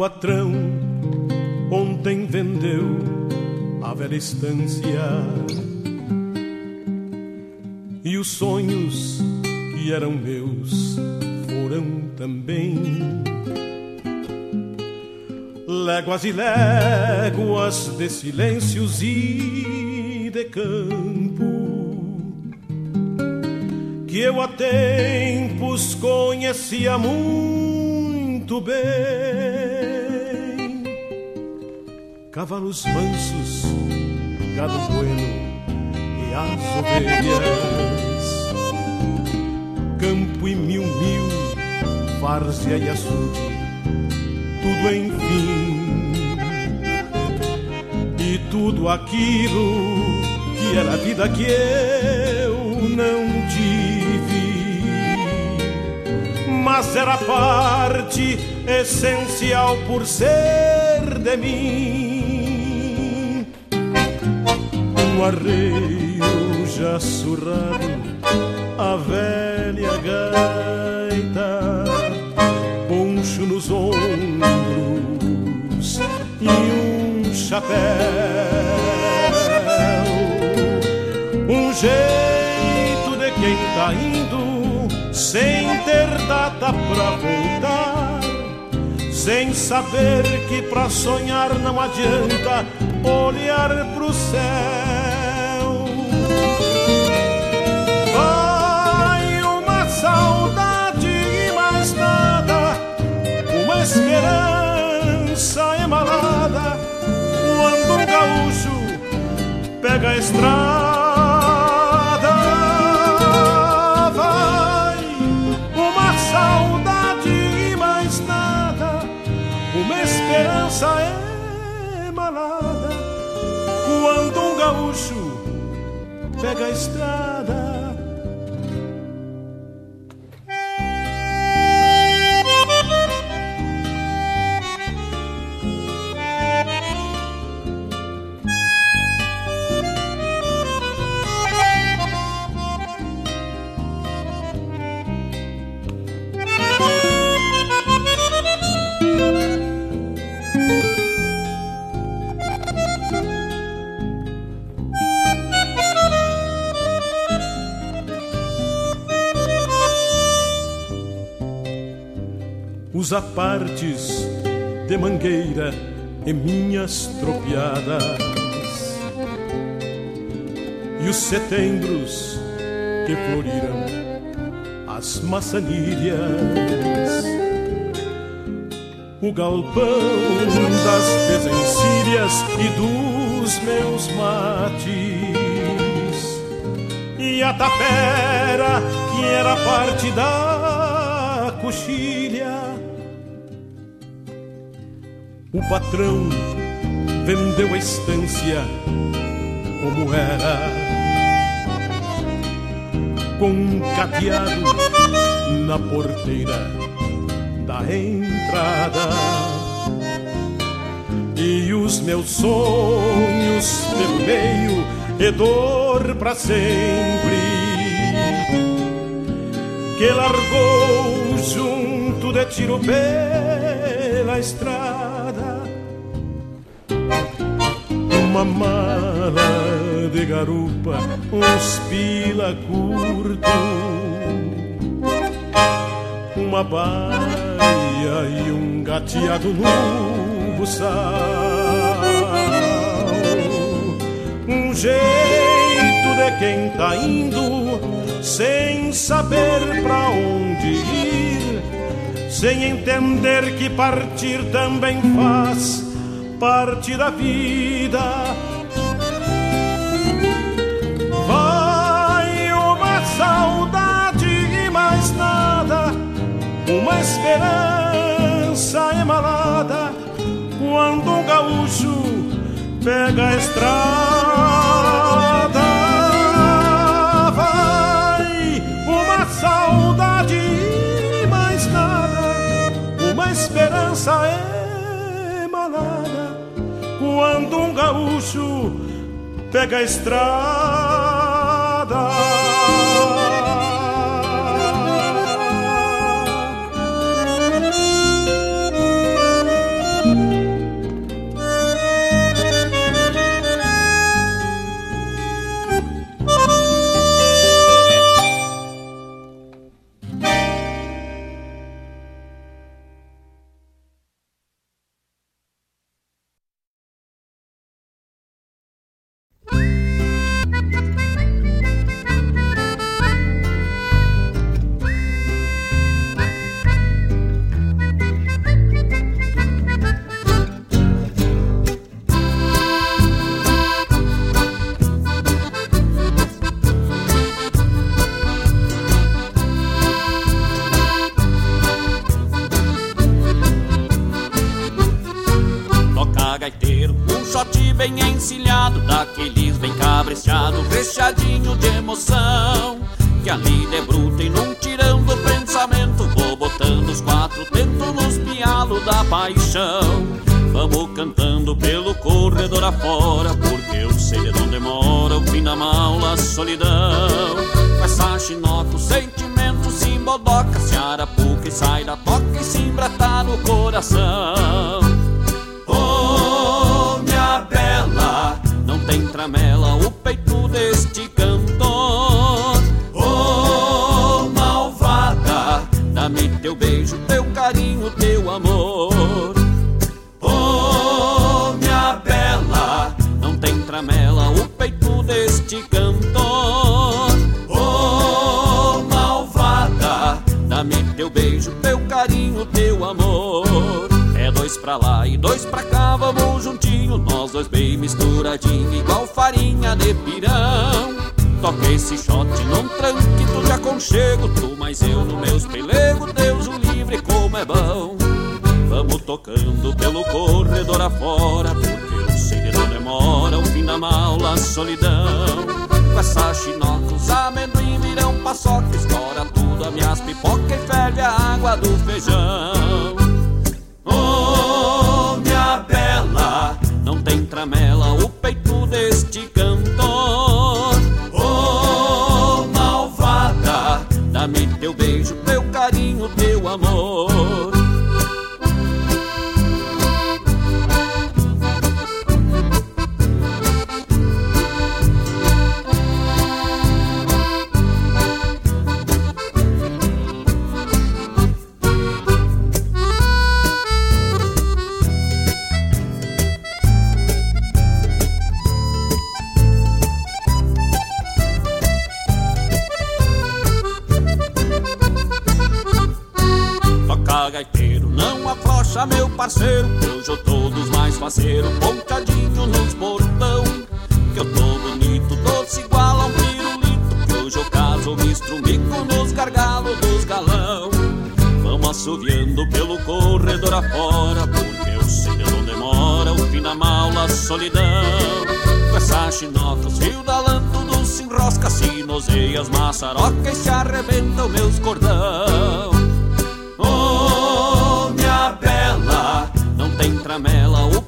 Patrão ontem vendeu a velha estância e os sonhos que eram meus foram também. Léguas e léguas de silêncios e de campo que eu há tempos conhecia muito bem. Cavalos mansos, gado bueno e as ovelhas, campo e mil mil, várzea e açude, tudo enfim, e tudo aquilo que era vida que eu não tive, mas era parte essencial por ser de mim. Um arreio já surrado a velha gaita, poncho nos ombros e um chapéu, um jeito de quem tá indo sem ter data pra voltar, sem saber que pra sonhar não adianta olhar pro céu esperança emalada quando um gaúcho pega a estrada. Gaúcho pega a estrada. Os apartes de mangueira e minhas tropiadas, e os setembros que floriram as maçanilhas, o galpão das desencilhas e dos meus mates, e a tapera que era parte da coxilha o patrão vendeu a estância como era, com um cadeado na porteira da entrada. E os meus sonhos pelo meio e dor para sempre. Que largou junto de tiro pela estrada uma mala de garupa, uns pila curto, uma baia e um gateado no buçal, um jeito de quem tá indo sem saber pra onde ir, sem entender que partir também faz parte da vida. Vai uma saudade e mais nada, uma esperança emalada quando um gaúcho pega a estrada. Vai uma saudade e mais nada, uma esperança emalada quando um gaúcho pega a estrada.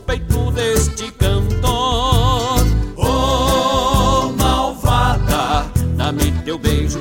Peito deste cantor. Oh, malvada, dá-me teu beijo,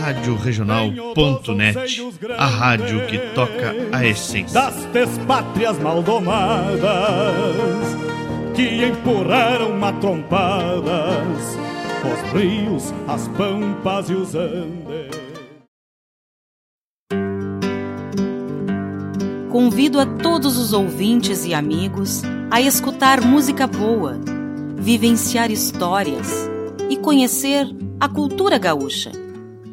Rádio Regional.net, a rádio que toca a essência das despátrias maldomadas que empurraram matrompadas os rios, as pampas e os andes. Convido a todos os ouvintes e amigos a escutar música boa vivenciar histórias e conhecer a cultura gaúcha.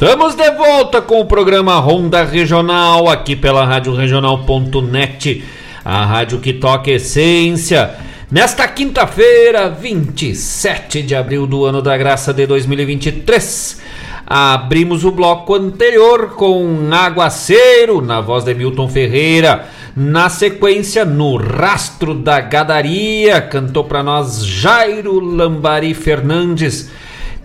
Estamos de volta com o programa Ronda Regional, aqui pela Rádio Regional.net, a rádio que toca essência. Nesta quinta-feira, 27 de abril do ano da graça de 2023, abrimos o bloco anterior com Aguaceiro, na voz de Milton Ferreira. Na sequência, no Rastro da Gadaria, cantou para nós Jairo Lambari Fernandes.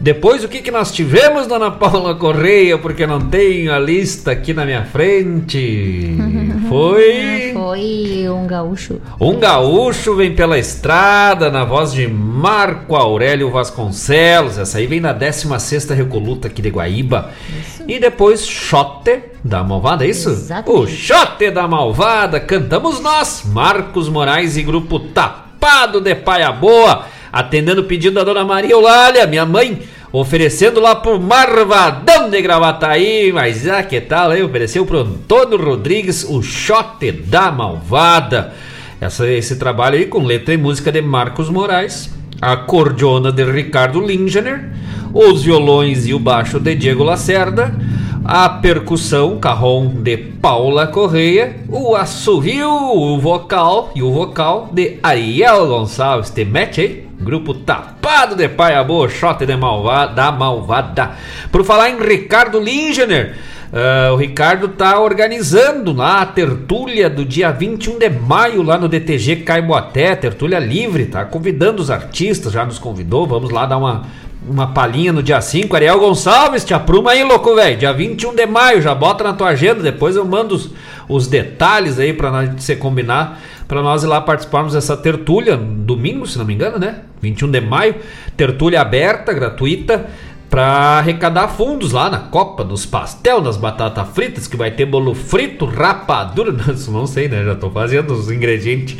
Depois, o que, que nós tivemos, dona Paula Correia? Porque não tenho a lista aqui na minha frente. Foi. Foi um gaúcho. Um gaúcho vem pela estrada, na voz de Marco Aurélio Vasconcelos. Essa aí vem da 16 Recoluta aqui de Guaíba. Isso. E depois, Xote da Malvada, é isso? Exatamente. O Xote da Malvada. Cantamos nós, Marcos Moraes e Grupo Tapado de Paia Boa atendendo o pedido da dona Maria Eulália, minha mãe, oferecendo lá pro Marvadão de Gravataí, mas ah, que tal, hein? Ofereceu pro Antônio Rodrigues o Shot da Malvada. Essa, esse trabalho aí com letra e música de Marcos Moraes, a cordiona de Ricardo Lingener, os violões e o baixo de Diego Lacerda, a percussão carrom de Paula Correia, o assobio, o vocal e o vocal de Ariel Gonçalves. Te mete aí? Grupo Tapado de Paia Boa, shot de malvada, da malvada. Por falar em Ricardo Lingener, uh, o Ricardo tá organizando lá a tertúlia do dia 21 de maio lá no DTG Caiboaté, tertúlia livre, tá? Convidando os artistas, já nos convidou, vamos lá dar uma uma palhinha no dia 5. Ariel Gonçalves, te apruma aí, louco, velho. Dia 21 de maio, já bota na tua agenda. Depois eu mando os, os detalhes aí pra se combinar para nós ir lá participarmos dessa tertúlia, domingo, se não me engano, né? 21 de maio, tertúlia aberta, gratuita, para arrecadar fundos lá na Copa, nos pastel, nas batatas fritas, que vai ter bolo frito, rapadura, não sei, né? Já tô fazendo os ingredientes.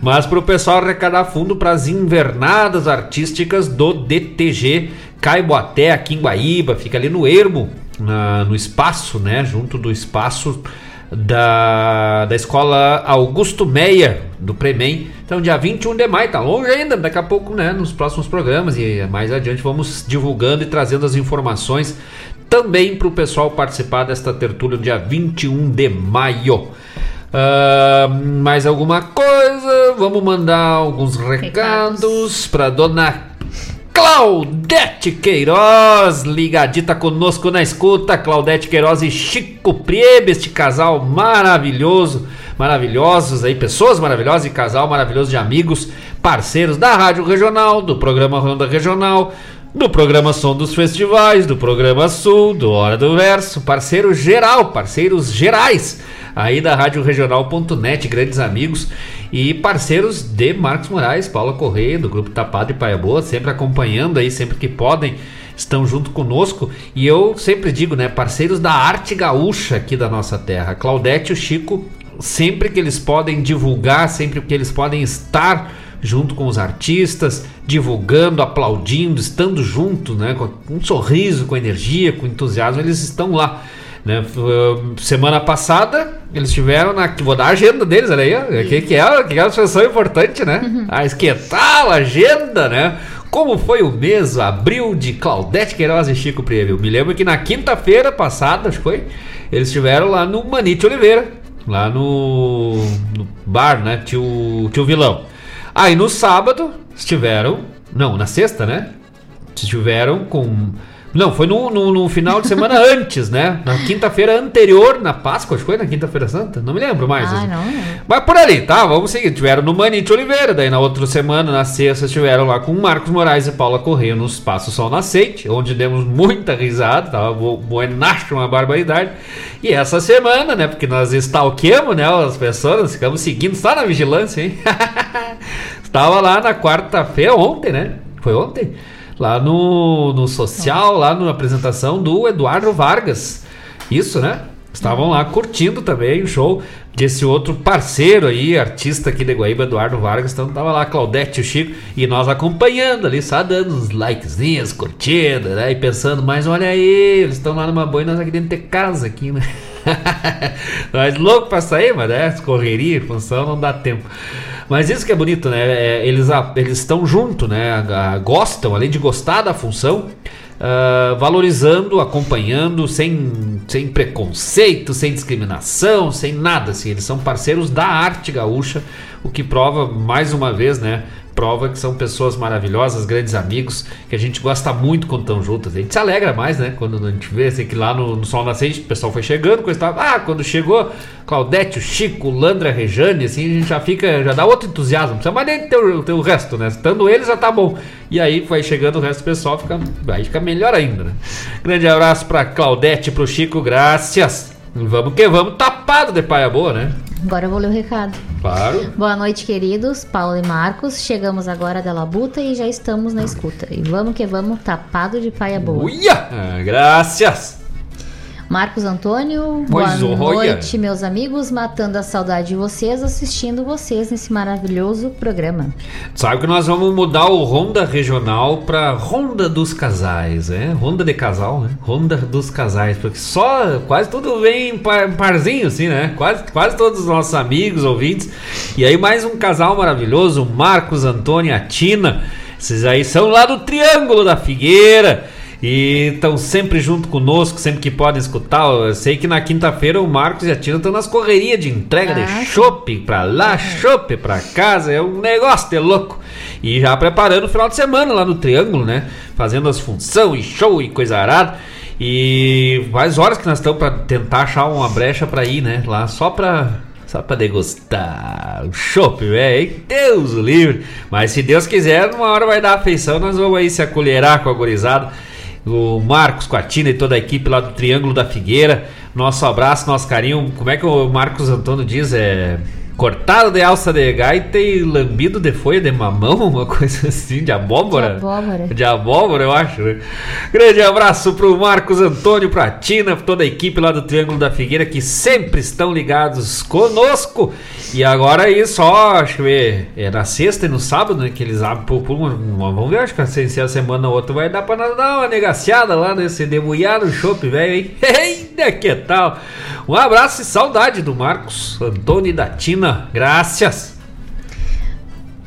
Mas para o pessoal arrecadar fundo para as invernadas artísticas do DTG Caiboaté, aqui em Guaíba, fica ali no Ermo, na, no espaço, né? Junto do espaço da, da escola Augusto Meia, do Premen. Então, dia 21 de maio, tá longe ainda, daqui a pouco, né, nos próximos programas e mais adiante vamos divulgando e trazendo as informações também para o pessoal participar desta tertúlia no dia 21 de maio. Uh, mais alguma coisa? Vamos mandar alguns recados para dona Claudete Queiroz, ligadita conosco na escuta. Claudete Queiroz e Chico Priebe, este casal maravilhoso, maravilhosos aí, pessoas maravilhosas e casal maravilhoso de amigos, parceiros da Rádio Regional, do programa Ronda Regional, do programa Som dos Festivais, do programa Sul, do Hora do Verso, parceiro geral, parceiros gerais aí da Rádio Regional.net, grandes amigos e parceiros de Marcos Moraes, Paula Correia, do Grupo Tapado e Paia Boa, sempre acompanhando aí, sempre que podem, estão junto conosco. E eu sempre digo, né, parceiros da arte gaúcha aqui da nossa terra. Claudete o Chico, sempre que eles podem divulgar, sempre que eles podem estar junto com os artistas, divulgando, aplaudindo, estando junto, né, com um sorriso, com energia, com entusiasmo, eles estão lá. Né? Semana passada eles tiveram na. Vou dar a agenda deles, olha aí. Que, que, é, que é uma situação importante, né? Uhum. A esquentar a agenda, né? Como foi o mês, abril de Claudete Queiroz e Chico Previo? Me lembro que na quinta-feira passada, acho que foi, eles estiveram lá no Manite Oliveira, lá no, no bar, né? Tio, tio Vilão. Aí no sábado estiveram Não, na sexta, né? Estiveram com não, foi no, no, no, final de semana antes, né? Na quinta-feira anterior, na Páscoa, acho que foi na quinta-feira santa? Não me lembro mais. Ah, não, não. Mas por ali, tá? Vamos seguir. Tiveram no Manite Oliveira, daí na outra semana, na sexta, estiveram lá com Marcos Moraes e Paula Correia no Espaço Sol Nascente, onde demos muita risada, tava buenacho, uma barbaridade. E essa semana, né? Porque nós stalkeamos, né? As pessoas, ficamos seguindo, só na vigilância, hein? Estava lá na quarta-feira, ontem, né? Foi ontem? Lá no, no social, lá na apresentação do Eduardo Vargas. Isso, né? Estavam lá curtindo também o show desse outro parceiro aí, artista aqui de Guaíba, Eduardo Vargas. Então tava lá Claudete e o Chico e nós acompanhando ali, só dando uns likezinhos, curtindo, né? E pensando, mas olha aí, eles estão lá numa boa e nós aqui dentro de casa aqui, né? nós louco pra sair, mas é, correria, função, não dá tempo. Mas isso que é bonito, né? É, eles eles estão junto, né? Gostam, além de gostar da função, uh, valorizando, acompanhando, sem, sem preconceito, sem discriminação, sem nada. Assim. Eles são parceiros da arte gaúcha, o que prova mais uma vez, né? Prova que são pessoas maravilhosas, grandes amigos, que a gente gosta muito quando estão juntas. A gente se alegra mais, né? Quando a gente vê assim, que lá no, no Sol Nascente o pessoal foi chegando, coisa tava, ah, quando chegou Claudete, o Chico, Landra, Rejane, assim, a gente já fica, já dá outro entusiasmo. Não precisa mais nem ter o, ter o resto, né? Estando eles já tá bom. E aí vai chegando o resto do pessoal, fica, aí fica melhor ainda, né? Grande abraço pra Claudete, pro Chico, graças. Vamos que vamos, tapado de paia boa, né? Agora eu vou ler o recado. Claro. Boa noite, queridos. Paulo e Marcos. Chegamos agora da Labuta e já estamos na escuta. E vamos que vamos, tapado de paia boa. Uia! Ah, graças! Marcos Antônio, pois boa noite, meus amigos. Matando a saudade de vocês, assistindo vocês nesse maravilhoso programa. Sabe que nós vamos mudar o Ronda Regional para Ronda dos Casais, é? Ronda de casal, né? Ronda dos Casais, porque só quase tudo vem par, parzinho, assim, né? Quase, quase todos os nossos amigos, ouvintes. E aí, mais um casal maravilhoso, Marcos Antônio e a Tina. Esses aí são lá do Triângulo da Figueira. E estão sempre junto conosco, sempre que podem escutar. Eu sei que na quinta-feira o Marcos e a Tina estão nas correrias de entrega ah, de chopp pra lá, chopp pra casa. É um negócio de louco. E já preparando o final de semana lá no Triângulo, né? Fazendo as funções e show e coisa arada. E faz horas que nós estamos para tentar achar uma brecha para ir, né? Lá só pra só para degustar o chopp, velho. Deus o livre. Mas se Deus quiser, uma hora vai dar afeição, nós vamos aí se acolherar com a gorizada o Marcos Quatina e toda a equipe lá do Triângulo da Figueira. Nosso abraço, nosso carinho. Como é que o Marcos Antônio diz? É cortado de alça de gaita e lambido de folha de mamão, uma coisa assim, de abóbora. De abóbora. De abóbora, eu acho, né? Grande abraço pro Marcos Antônio, pra Tina, pra toda a equipe lá do Triângulo da Figueira que sempre estão ligados conosco. E agora aí só, acho que é na sexta e no sábado, né, que eles abrem por, por uma, vamos ver, acho que se a semana ou outra vai dar pra dar uma negaciada lá nesse debulhar no chopp, velho, hein? Eita, que tal? Um abraço e saudade do Marcos Antônio e da Tina. Graças.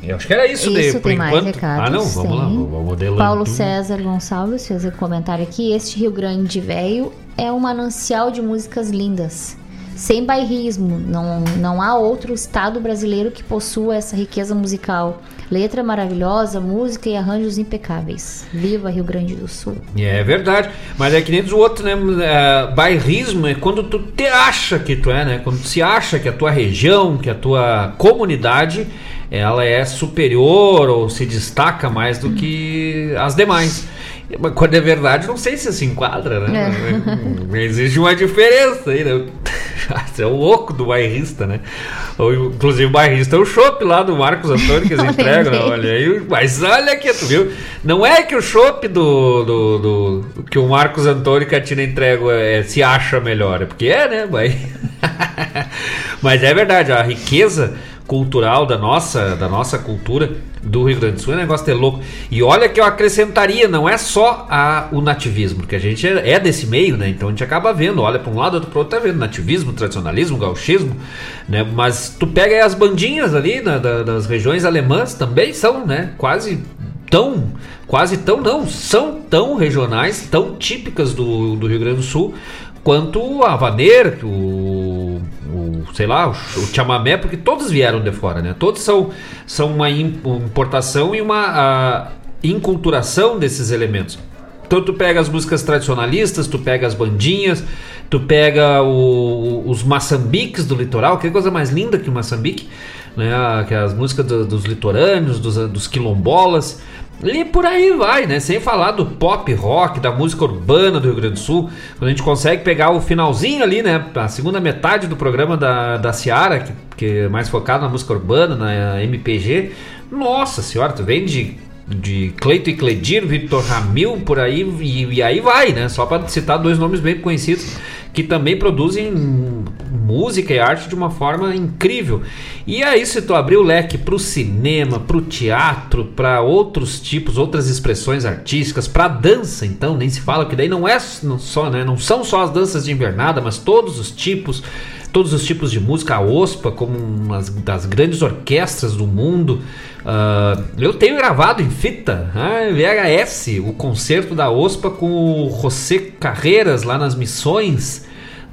Eu acho que era isso, isso de, por enquanto. Recados, ah, não, vamos tem. lá, vamos modelando. Paulo César Gonçalves fez um comentário aqui. Este Rio Grande Velho é um manancial de músicas lindas. Sem bairrismo, não, não há outro estado brasileiro que possua essa riqueza musical. Letra maravilhosa, música e arranjos impecáveis. Viva Rio Grande do Sul. É verdade, mas é que nem dos outros, né? É, bairrismo é quando tu te acha que tu é, né? Quando tu se acha que a tua região, que a tua comunidade ela é superior ou se destaca mais do que as demais. Mas quando é verdade, não sei se se enquadra, né? É. Existe uma diferença aí, né? Você é o louco do bairrista, né? Ou, inclusive o bairrista é o chopp lá do Marcos Antônio que eles entregam, né? Olha aí, mas olha aqui, tu viu? Não é que o chopp do, do, do, que o Marcos Antônio e a Tina entregam é, se acha melhor, é porque é, né? Mas, mas é verdade, a riqueza cultural da nossa, da nossa cultura do Rio Grande do Sul é um negócio de louco. E olha que eu acrescentaria, não é só a, o nativismo, porque a gente é, é desse meio, né? Então a gente acaba vendo, olha para um lado, outro para outro, tá vendo nativismo, tradicionalismo, gauchismo, né? Mas tu pega aí as bandinhas ali né, da, das regiões alemãs também são, né? Quase tão, quase tão não, são tão regionais, tão típicas do, do Rio Grande do Sul quanto a vaneira, o, o sei lá, o, o chamamé, porque todos vieram de fora, né? Todos são, são uma importação e uma inculturação desses elementos. Então tu pega as músicas tradicionalistas, tu pega as bandinhas, tu pega o, os maçambiques do litoral, que coisa mais linda que o maçambique, né? Que é as músicas do, dos litorâneos, dos, dos quilombolas. E por aí vai, né? Sem falar do pop rock, da música urbana do Rio Grande do Sul. Quando a gente consegue pegar o finalzinho ali, né? A segunda metade do programa da, da Ciara, que, que é mais focado na música urbana, na MPG. Nossa senhora, tu vem de de Cleito e Cledir, Victor Ramil, por aí, e, e aí vai, né? Só para citar dois nomes bem conhecidos que também produzem música e arte de uma forma incrível. E aí, se tu abrir o leque para o cinema, para o teatro, para outros tipos, outras expressões artísticas, para dança, então nem se fala que daí não é só, né? Não são só as danças de invernada, mas todos os tipos todos os tipos de música, a OSPA como uma das grandes orquestras do mundo. Uh, eu tenho gravado em fita, ah, VHS, o concerto da OSPA com o José Carreiras lá nas Missões.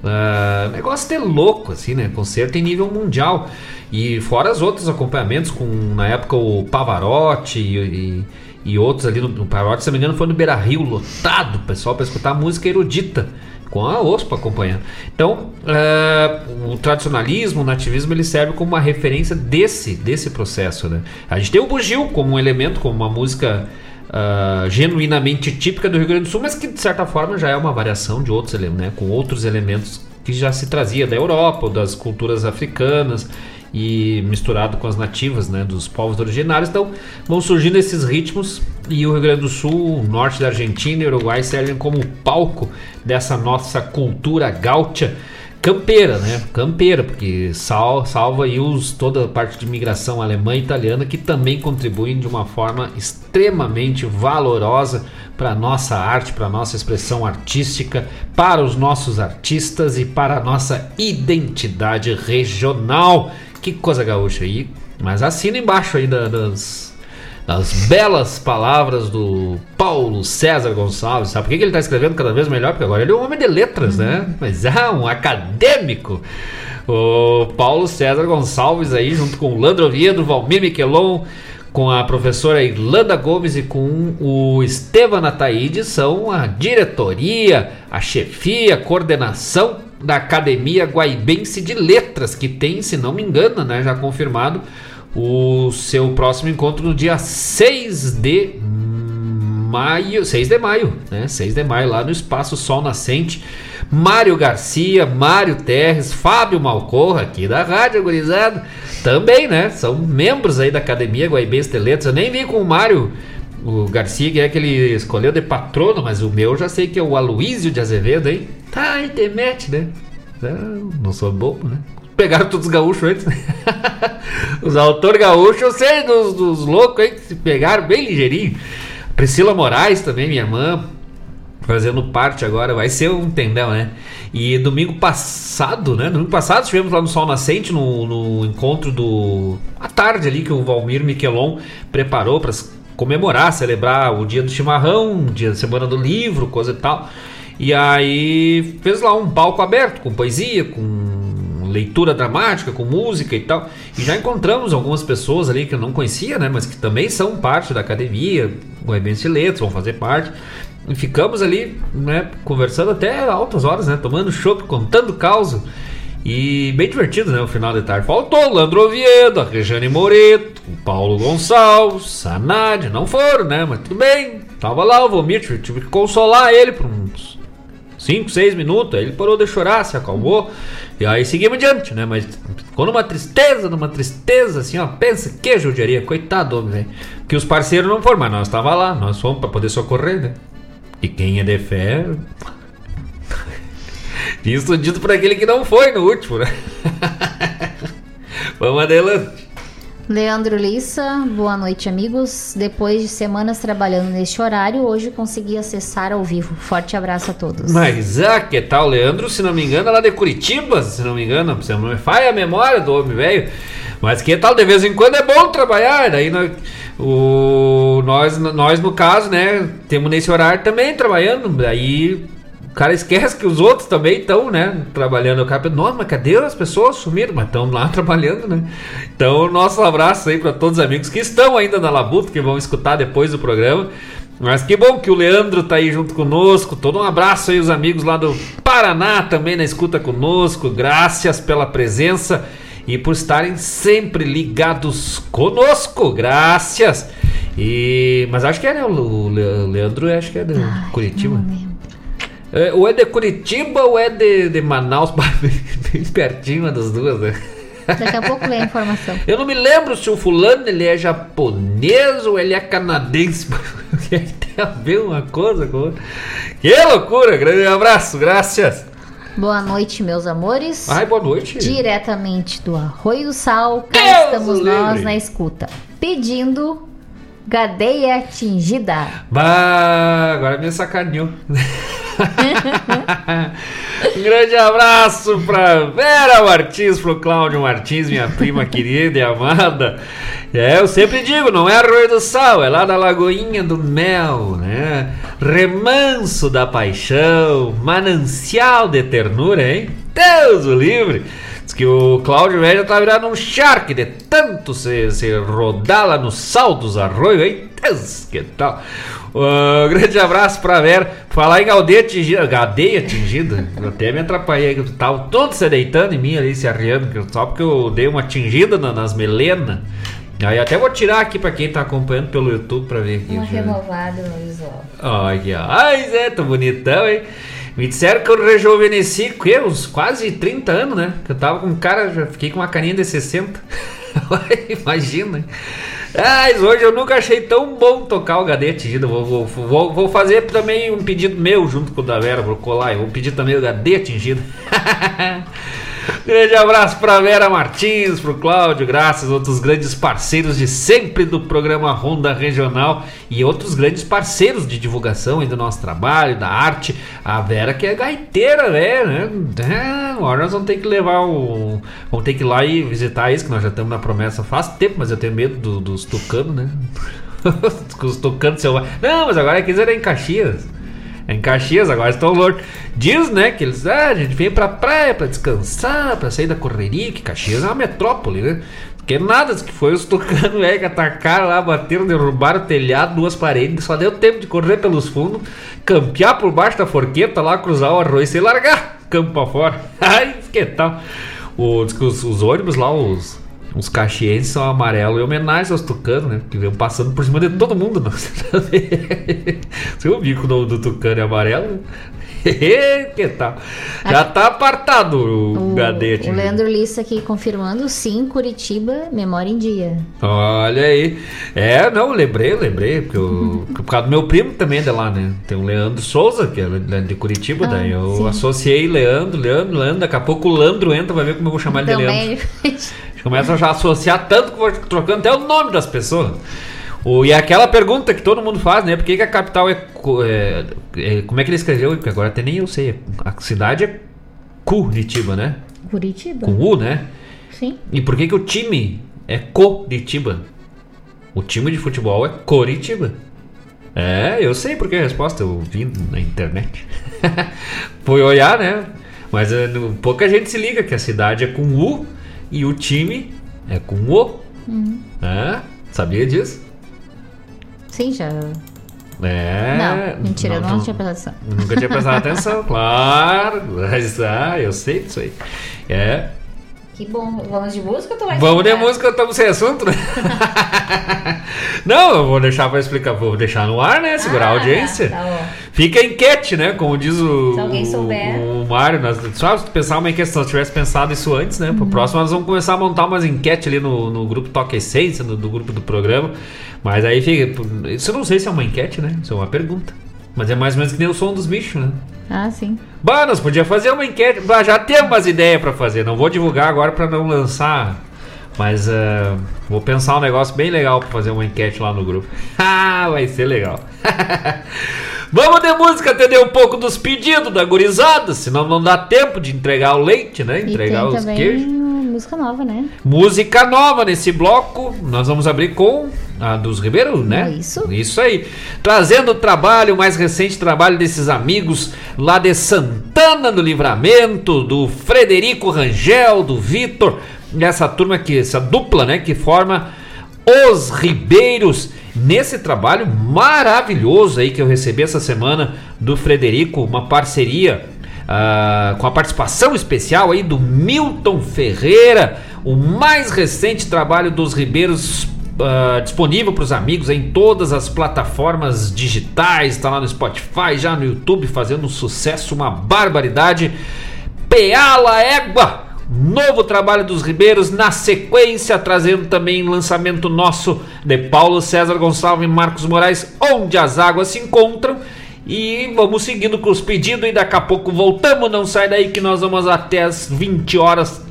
Uh, negócio de louco, assim, né? Concerto em nível mundial. E fora os outros acompanhamentos, com na época o Pavarotti e, e, e outros ali no, no Pavarotti, se não me engano, foi no Beira Rio, lotado, pessoal, para escutar música erudita com a OSPA acompanhando. Então, uh, o tradicionalismo, o nativismo, ele serve como uma referência desse, desse processo. Né? A gente tem o bugio como um elemento, como uma música uh, genuinamente típica do Rio Grande do Sul, mas que de certa forma já é uma variação de outros elementos, né? com outros elementos que já se trazia da Europa das culturas africanas e misturado com as nativas né, dos povos originários. Então vão surgindo esses ritmos e o Rio Grande do Sul, o norte da Argentina e Uruguai servem como palco dessa nossa cultura gaúcha campeira, né? Campeira, porque sal, salva aí os, toda a parte de migração alemã e italiana que também contribuem de uma forma extremamente valorosa para a nossa arte, para a nossa expressão artística, para os nossos artistas e para a nossa identidade regional. Que coisa gaúcha aí. Mas assina embaixo aí das, das belas palavras do Paulo César Gonçalves. Sabe por que, ele está escrevendo cada vez melhor? Porque agora ele é um homem de letras, né? Mas é um acadêmico. O Paulo César Gonçalves aí, junto com o Landro Oviedo, Valmir Miquelon, com a professora Irlanda Gomes e com o Estevam Ataíde, são a diretoria, a chefia, a coordenação da Academia Guaibense de Letras, que tem, se não me engano, né, já confirmado, o seu próximo encontro no dia 6 de maio, 6 de maio, né? 6 de maio lá no Espaço Sol Nascente. Mário Garcia, Mário Terres, Fábio Malcorra, aqui da Rádio Agorizado, também, né? São membros aí da Academia Guaibense de Letras. Eu nem vi com o Mário o Garcia, que é que ele escolheu de patrono, mas o meu já sei que é o Aloísio de Azevedo, hein? Tá, internet, né? Não sou bobo, né? Pegaram todos os gaúchos antes, né? Os autores gaúchos, eu sei dos, dos loucos aí que se pegaram bem ligeirinho. Priscila Moraes também, minha irmã, fazendo parte agora, vai ser um tendão, né? E domingo passado, né? Domingo passado estivemos lá no Sol Nascente, no, no encontro do. à tarde ali que o Valmir Miquelon preparou para comemorar, celebrar o dia do chimarrão, dia da semana do livro, coisa e tal. E aí fez lá um palco aberto com poesia, com leitura dramática, com música e tal. E já encontramos algumas pessoas ali que eu não conhecia, né, mas que também são parte da academia, evento de letras, vão fazer parte. E ficamos ali, né, conversando até altas horas, né, tomando chopp, contando causa. E bem divertido, né? O final de tarde. Faltou o Landro Oviedo, a Rejane Moreto, o Paulo Gonçalves, Sanad, não foram, né? Mas tudo bem. Tava lá o Vomir, tive que consolar ele por uns 5, 6 minutos. Ele parou de chorar, se acalmou. E aí seguimos adiante, né? Mas ficou numa tristeza, numa tristeza, assim, ó. Pensa que judiaria, coitado, homem, velho. Que os parceiros não foram, mas nós tava lá, nós fomos pra poder socorrer, né? E quem é de fé. Isso dito por aquele que não foi no último, né? Vamos adelante. Leandro Lissa, boa noite, amigos. Depois de semanas trabalhando neste horário, hoje consegui acessar ao vivo. Forte abraço a todos. Mas, ah, que tal, Leandro? Se não me engano, lá de Curitiba, se não me engano, você não me falha a memória do homem velho. Mas que tal, de vez em quando é bom trabalhar. Daí nós, o, nós, nós no caso, né, temos nesse horário também trabalhando. Daí O cara esquece que os outros também estão, né? Trabalhando. O cara pensa, nossa, mas cadê as pessoas sumiram? Mas estão lá trabalhando, né? Então, nosso abraço aí para todos os amigos que estão ainda na Labuta, que vão escutar depois do programa. Mas que bom que o Leandro tá aí junto conosco. Todo um abraço aí, os amigos lá do Paraná também na escuta conosco. Graças pela presença e por estarem sempre ligados conosco. Graças. E mas acho que é né, o Leandro, acho que é de Ai, Curitiba. É, ou é de Curitiba ou é de, de Manaus, bem pertinho das duas, né? Daqui a pouco vem a informação. Eu não me lembro se o fulano ele é japonês ou ele é canadense. tem a ver uma coisa com outra. Que loucura! Grande abraço, graças. Boa noite, meus amores. Ai, boa noite. Diretamente do Arroio do Sal, cá Deus estamos livre. nós na escuta. Pedindo Gadeia atingida. Bah, agora me sacaneou. um grande abraço pra Vera Martins, pro Cláudio Martins, minha prima querida e amada. É, eu sempre digo, não é Arroio do Sal, é lá da Lagoinha do Mel, né? Remanso da paixão, manancial de ternura, hein? Deus o livre! Diz que o Cláudio Velho tá virando um shark de tanto se, se rodar lá no sal dos arroios, hein? Que tal? Uh, grande abraço pra Vera. Falar em Galdeia atingida. Gadeia atingida? Eu até me atrapalhei. Tava todo se deitando em mim ali, se arriando. Só porque eu dei uma atingida nas melenas. Aí até vou tirar aqui pra quem tá acompanhando pelo YouTube pra ver aqui. Uma removada no visual. Olha, ai Zé, tô bonitão, hein? Me disseram que eu rejuvenesci, que uns quase 30 anos, né? Que eu tava com um cara, já fiquei com uma carinha de 60. Imagina. Mas hoje eu nunca achei tão bom tocar o atingido. Vou, vou, vou, vou, fazer também um pedido meu junto com o da Vera, vou colar. Eu vou pedir também o HD atingido. Grande abraço para Vera Martins, para o Cláudio, graças outros grandes parceiros de sempre do programa Ronda Regional e outros grandes parceiros de divulgação do nosso trabalho, da arte. A Vera que é gaiteira, né? É, agora nós vamos ter que levar o. Vamos ter que ir lá e visitar isso, que nós já estamos na promessa faz tempo, mas eu tenho medo do, dos tucanos, né? Os tucanos selvagens. Não, mas agora é que eles eram em Caxias em Caxias, agora estão loucos. Diz, né, que eles, ah, a gente vem pra praia pra descansar, pra sair da correria, que Caxias é uma metrópole, né? Que nada, que foi os tucanos velho que atacaram lá, bateram, derrubaram o telhado, duas paredes, só deu tempo de correr pelos fundos, campear por baixo da forqueta lá, cruzar o arroz e largar campo pra fora. Ai, que tal? O, os, os ônibus lá, os os caxienses são amarelo em homenagem aos tucanos, né? Que vêm passando por cima de todo mundo. Não. Você o bico do, tucano é amarelo? que tal? Já tá apartado o, o gadete. O Leandro Lissa aqui confirmando, sim, Curitiba, memória em dia. Olha aí. É, não, lembrei, lembrei, porque eu, por causa do meu primo também é de lá, né? Tem o Leandro Souza, que é de Curitiba, ah, daí eu sim. associei Leandro, Leandro, Leandro, daqui a pouco o Leandro entra, vai ver como eu vou chamar ele de Leandro. Começa já a associar tanto que vou trocando até o nome das pessoas. O, e é aquela pergunta que todo mundo faz, né? Por que, que a capital é, é, é, Como é que ele escreveu? Porque agora até nem eu sei. A cidade é Curitiba, né? Curitiba. Com U, né? Sim. E por que, que o time é Curitiba? O time de futebol é Curitiba. É, eu sei porque a resposta eu vi na internet. Foi olhar, né? Mas é, pouca gente se liga que a cidade é com U e o time é com O. Uhum. É? Sabia disso? Sim, já. É. Não, mentira, não, eu não, tinha prestado atenção. Nunca tinha prestado atenção, claro. Mas, ah, eu sei disso aí. É. Que bom. Vamos de música ou tu vai Vamos de música, estamos sem assunto, né? Não, eu vou deixar para explicar, vou deixar no ar, né? Segurar ah, a audiência. Tá Fica a enquete, né? Como diz o, se alguém souber. o, o Mário. Nós, só pensar uma enquete, se nós tivesse pensado isso antes, né? Pro uhum. próximo nós vamos começar a montar umas enquetes ali no, no grupo Toque Essência, no, do grupo do programa. Mas aí fica. Isso eu não sei se é uma enquete, né? Isso é uma pergunta. Mas é mais ou menos que nem o som dos bichos, né? Ah, sim. Bah, nós podíamos fazer uma enquete. Bah, já temos umas ideias para fazer. Não vou divulgar agora para não lançar. Mas uh, vou pensar um negócio bem legal para fazer uma enquete lá no grupo. Ah, vai ser legal. Vamos de música atender um pouco dos pedidos da gurizada, senão não dá tempo de entregar o leite, né? Entregar os queijos. Música nova, né? Música nova nesse bloco. Nós vamos abrir com Ah, dos Ribeiro, né? Isso. Isso aí. Trazendo o trabalho, o mais recente trabalho desses amigos lá de Santana do Livramento, do Frederico Rangel, do Vitor, essa turma que, essa dupla, né, que forma os Ribeiros. Nesse trabalho maravilhoso aí que eu recebi essa semana do Frederico, uma parceria ah, com a participação especial aí do Milton Ferreira, o mais recente trabalho dos Ribeiros ah, disponível para os amigos em todas as plataformas digitais, está lá no Spotify, já no YouTube, fazendo um sucesso, uma barbaridade. Peala Égua, novo trabalho dos Ribeiros, na sequência, trazendo também lançamento nosso de Paulo César Gonçalves e Marcos Moraes, onde as águas se encontram. E vamos seguindo com os pedidos e daqui a pouco voltamos. Não sai daí que nós vamos até as 20 horas.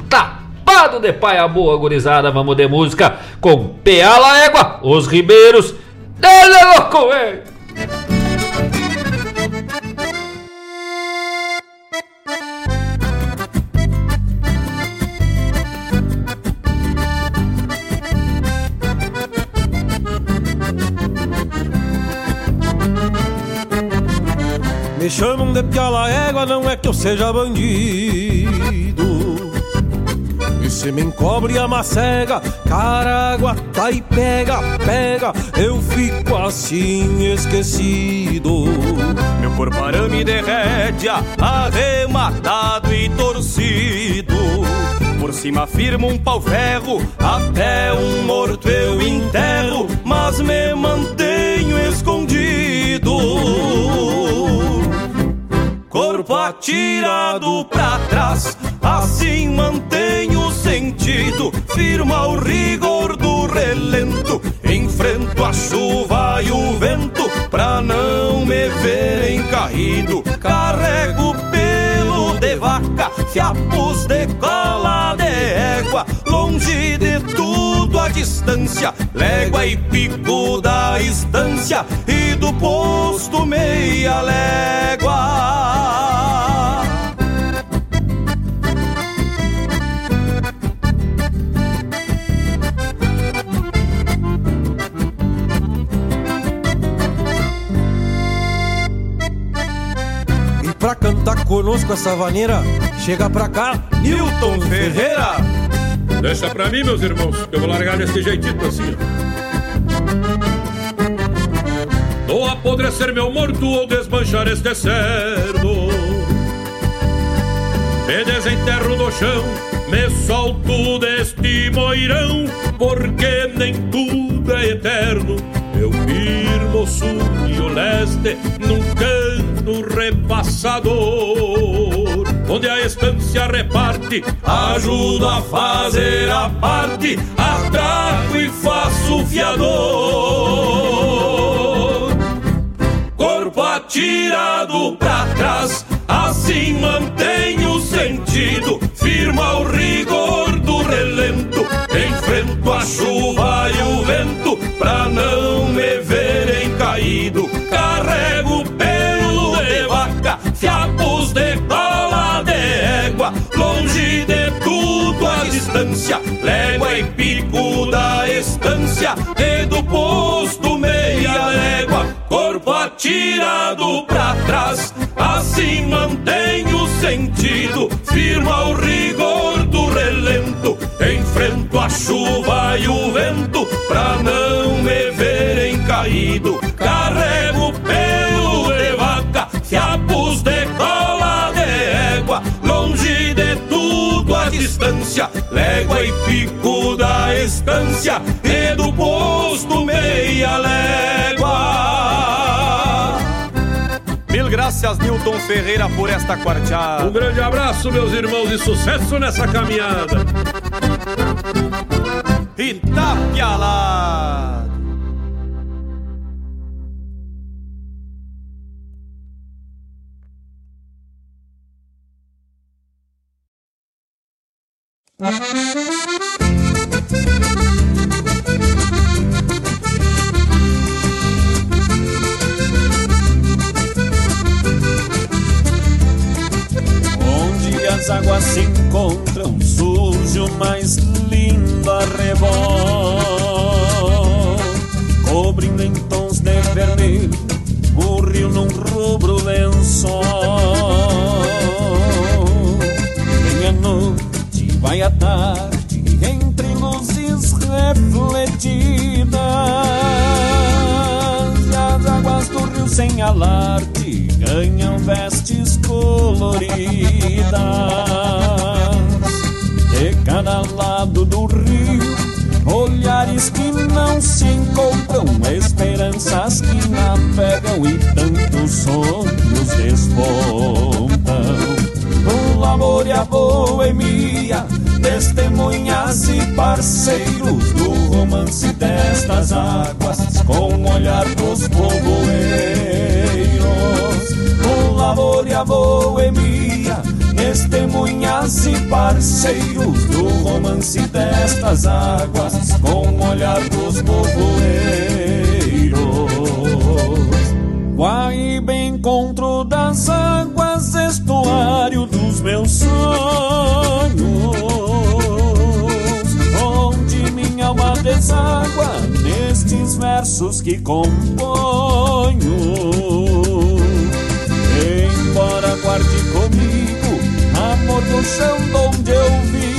Tapado de paia boa, gurizada. Vamos de música com Peala Égua, os Ribeiros. Dele louco, velho! Me chamam de piala égua, não é que eu seja bandido. Se me encobre a macega, carágua, tá e pega, pega, eu fico assim esquecido. Meu corpo arame de rédea, arrematado e torcido. Por cima firmo um pau-ferro, até um morto eu enterro, mas me mantenho escondido corpo atirado pra trás, assim mantenho o sentido, firma o rigor do relento, enfrento a chuva e o vento, pra não me verem caído, carrego pelo de vaca, fiapos de cola de égua, longe de tudo a distância, légua e pico da estância, e do posto meia légua. Pra cantar conosco essa vaneira, chega pra cá, Newton Ferreira. Deixa pra mim, meus irmãos, que eu vou largar desse jeitito assim. ó. Ou apodrecer meu morto ou desmanchar este cerdo. Me desenterro no chão, me solto deste moirão, porque nem tudo é eterno. Eu firmo o sul e o leste num cano repassador, onde a estância reparte, ajudo a fazer a parte, atraco e faço fiador. Corpo atirado pra trás, assim mantenho o sentido, firma o rigor do relento, enfrento a chuva e o vento, pra não me verem caído, carrego fiapos de cola de égua, longe de tudo a distância, légua e pico da estância, e do posto meia légua, corpo atirado pra trás, assim mantenho o sentido, firma o rigor do relento, enfrento a chuva e o vento, pra não me verem caído, carrego de cola de égua, longe de tudo a distância, légua e pico da estância, e do posto meia légua. Mil graças, Newton Ferreira, por esta quarteada. Um grande abraço, meus irmãos, e sucesso nessa caminhada. Itapialá. Onde destas águas, com o olhar dos povoeiros. O amor e a boemia, testemunhas e parceiros do romance destas águas, com o olhar dos povoeiros. Guaíba encontro das águas, estuário dos meus sonhos, onde minha alma deságua versos que componho. Embora guarde comigo amor do chão de onde eu vim.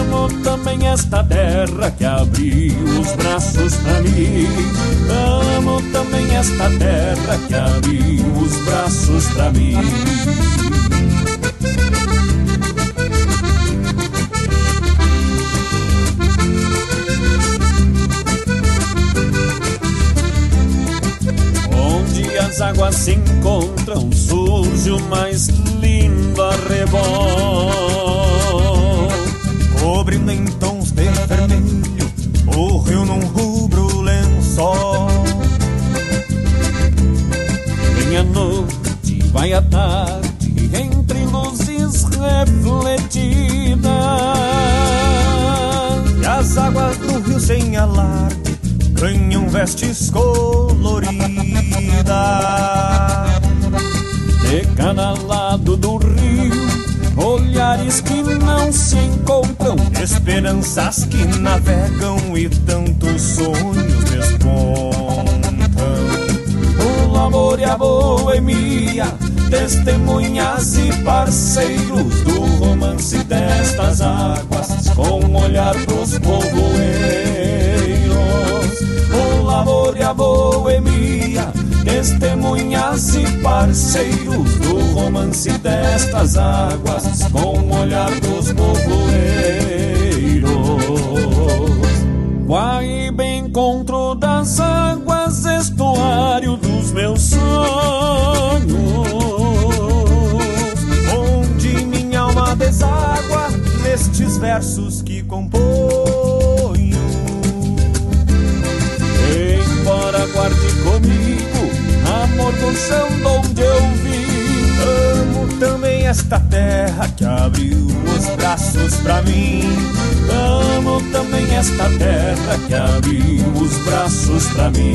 Amo também esta terra que abriu os braços pra mim. Amo também esta terra que abriu os braços pra mim. As águas se encontram, surge o mais lindo arrebol. Cobrindo em tons de vermelho o rio num rubro lençol. Vem a noite, vai a tarde, entre luzes refletidas. E as águas do rio sem alarde ganham vestes coloridas. De cada lado do rio, olhares que não se encontram, esperanças que navegam e tantos sonhos despontam. O amor e a boemia, testemunhas e parceiros do romance destas águas, com olhar dos povoeiros. Amor e a boemia, testemunhas e parceiros do romance destas águas, com o olhar dos povoeiros. Guaíba encontro das águas, estuário dos meus sonhos, onde minha alma deságua nestes versos que componho. Embora guarde comigo amor do chão de onde eu vim, amo também esta terra que abriu os braços pra mim. Amo também esta terra que abriu os braços pra mim.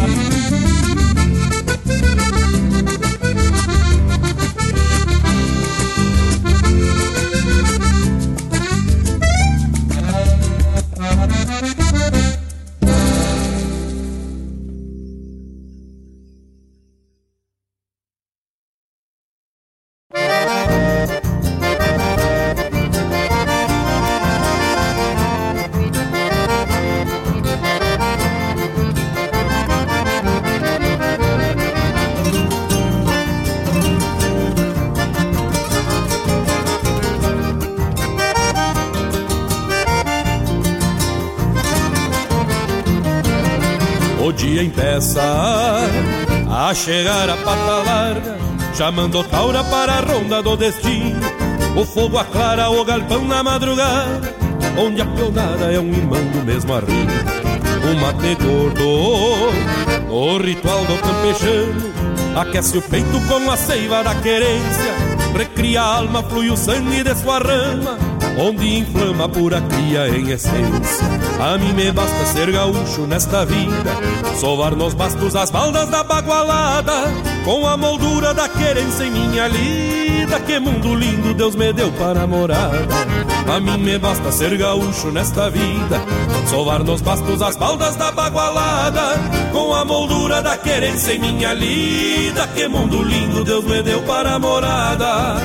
Chegar a pata larga, chamando taura para a ronda do destino. O fogo aclara o galpão na madrugada, onde a pionada é um irmão do mesmo arrimo. O mate gordo, o ritual do campechano, aquece o peito com a seiva da querência, recria a alma, flui o sangue de sua rama, onde inflama a pura cria em essência. A mim me basta ser gaúcho nesta vida, sovar nos bastos as baldas da bagualada, com a moldura da querência em minha lida. Que mundo lindo Deus me deu para morada. A mim me basta ser gaúcho nesta vida, sovar nos bastos as baldas da bagualada, com a moldura da querência em minha lida. Que mundo lindo Deus me deu para morada.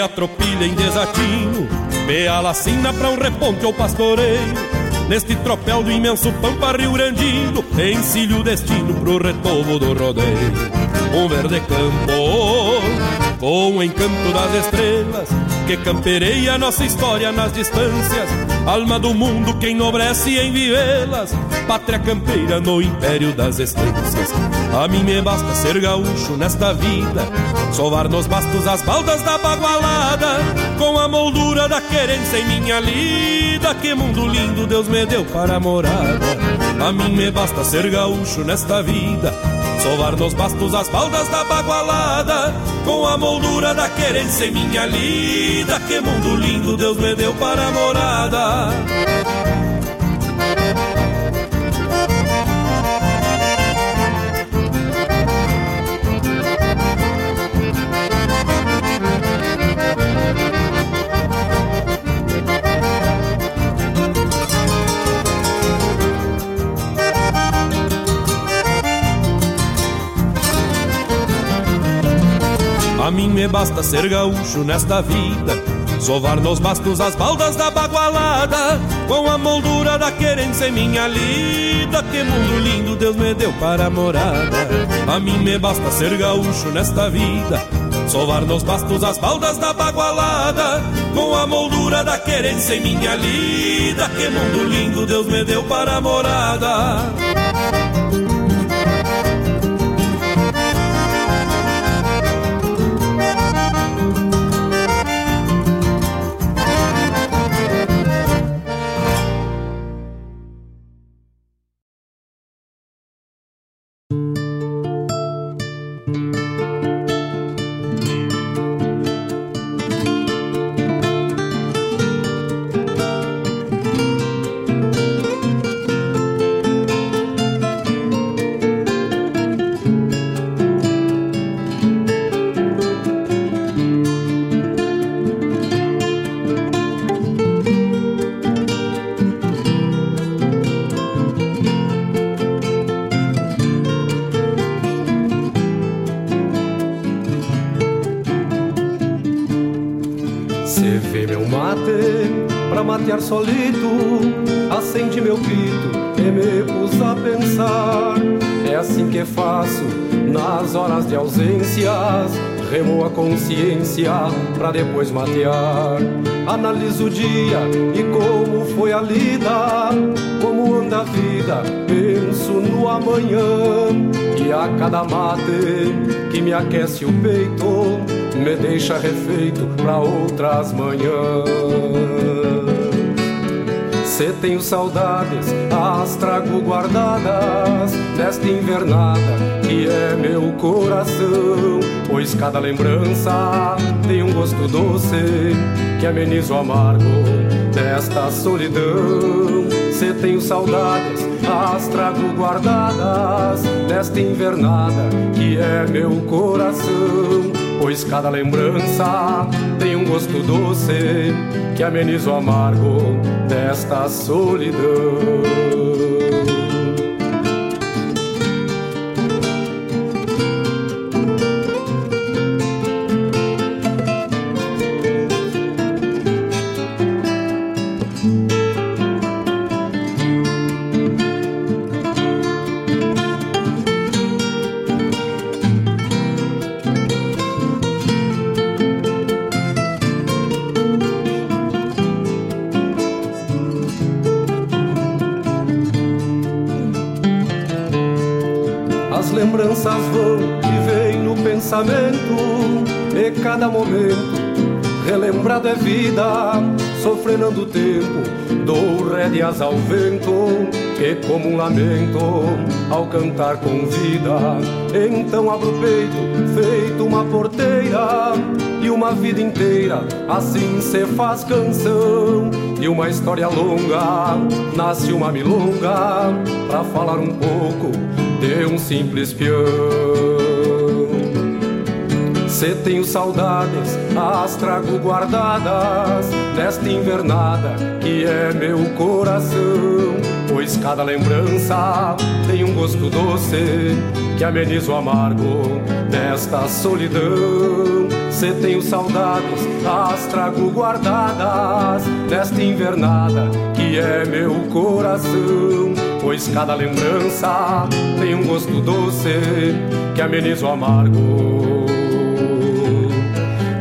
A tropilha em desatino, me a lacina pra um reponte ou pastoreio. Neste tropel do imenso Pampa Rio Grandino, encilho o destino pro retomo do rodeio. Um verde campo com o encanto das estrelas que campereia nossa história nas distâncias. Alma do mundo que enobrece em vivê-las, pátria campeira no império das estâncias. A mim me basta ser gaúcho nesta vida, sovar nos bastos as baldas da bagualada, com a moldura da querência em minha lida. Que mundo lindo Deus me deu para morada. A mim me basta ser gaúcho nesta vida, sovar nos bastos as baldas da bagualada, com a moldura da querência em minha lida. Que mundo lindo Deus me deu para morada. A mim me basta ser gaúcho nesta vida, sovar nos bastos as baldas da bagualada, com a moldura da querência em minha lida. Que mundo lindo Deus me deu para morada. A mim me basta ser gaúcho nesta vida, sovar nos bastos as baldas da bagualada, com a moldura da querência em minha lida. Que mundo lindo Deus me deu para morada. Solito, acende meu grito e me pus a pensar. É assim que faço nas horas de ausências, remo a consciência pra depois matear. Analiso o dia e como foi a lida, como anda a vida, penso no amanhã. E a cada mate que me aquece o peito, me deixa refeito pra outras manhãs. Cê tenho saudades, as trago guardadas nesta invernada que é meu coração. Pois cada lembrança tem um gosto doce que ameniza o amargo desta solidão. Cê tenho saudades, as trago guardadas nesta invernada que é meu coração. Pois cada lembrança tem um gosto doce que ameniza o amargo desta solidão. Vida, sofrendo o tempo, dou rédeas ao vento, que como um lamento, ao cantar convida. Então abro o peito, feito uma porteira, e uma vida inteira, assim se faz canção. E uma história longa, nasce uma milonga, pra falar um pouco de um simples peão. Se tenho saudades, as trago guardadas Nesta invernada que é meu coração. Pois cada lembrança tem um gosto doce Que ameniza o amargo desta solidão. Se tenho saudades, as trago guardadas Nesta invernada que é meu coração. Pois cada lembrança tem um gosto doce Que ameniza o amargo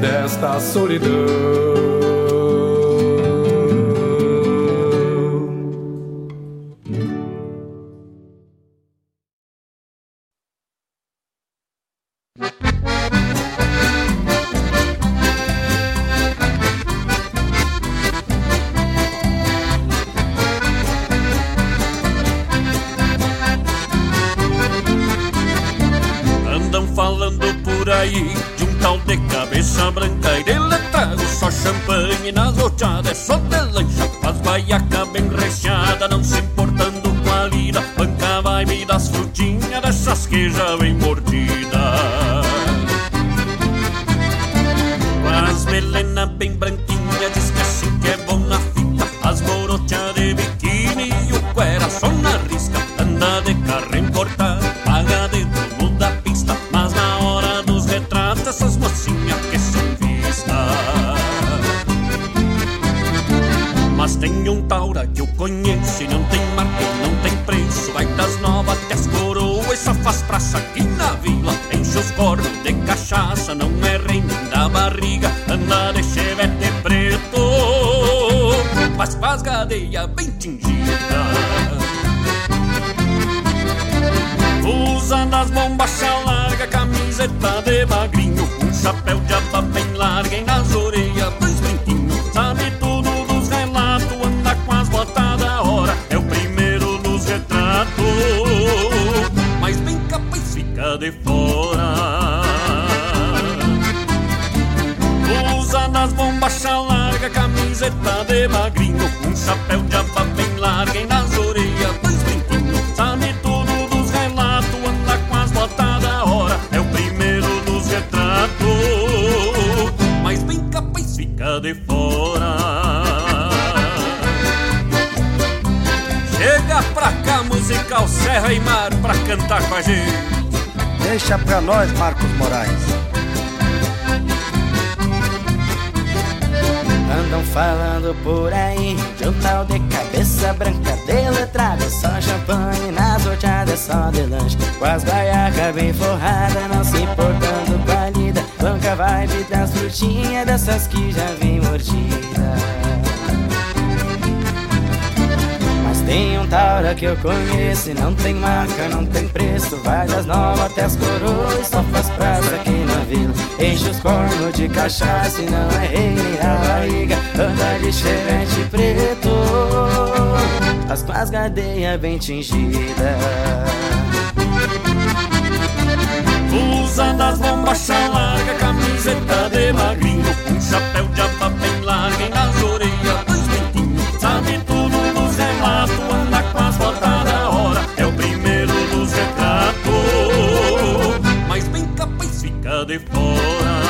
desta solidão. Dessas que já vem mordida Mas tem um taura que eu conheço e não tem marca, não tem preço. Vai das novas até as coroas, só faz praça aqui na vila. Enche os cornos de cachaça e não é rei nem a barriga. Anda de chevette preto As com as bem tingidas. Usa das bombachas larga, camiseta de Um chapéu de aba bem larga e nas orelhas dois brinquinhos Sabe tudo dos relatos, anda com as botas da hora. É o primeiro dos retratos. Mas bem capaz fica de fora.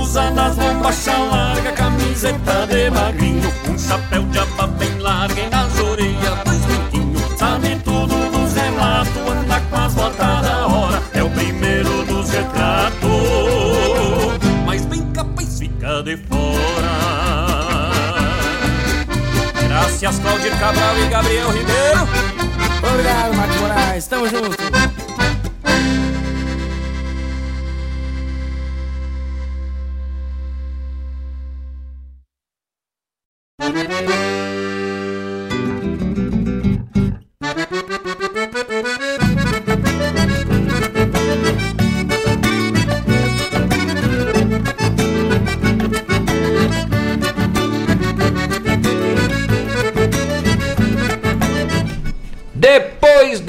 Usa das bombachas larga, camiseta de magrinho Graças Claudir Cabral e Gabriel Ribeiro. Obrigado, Marcos Moraes, tamo junto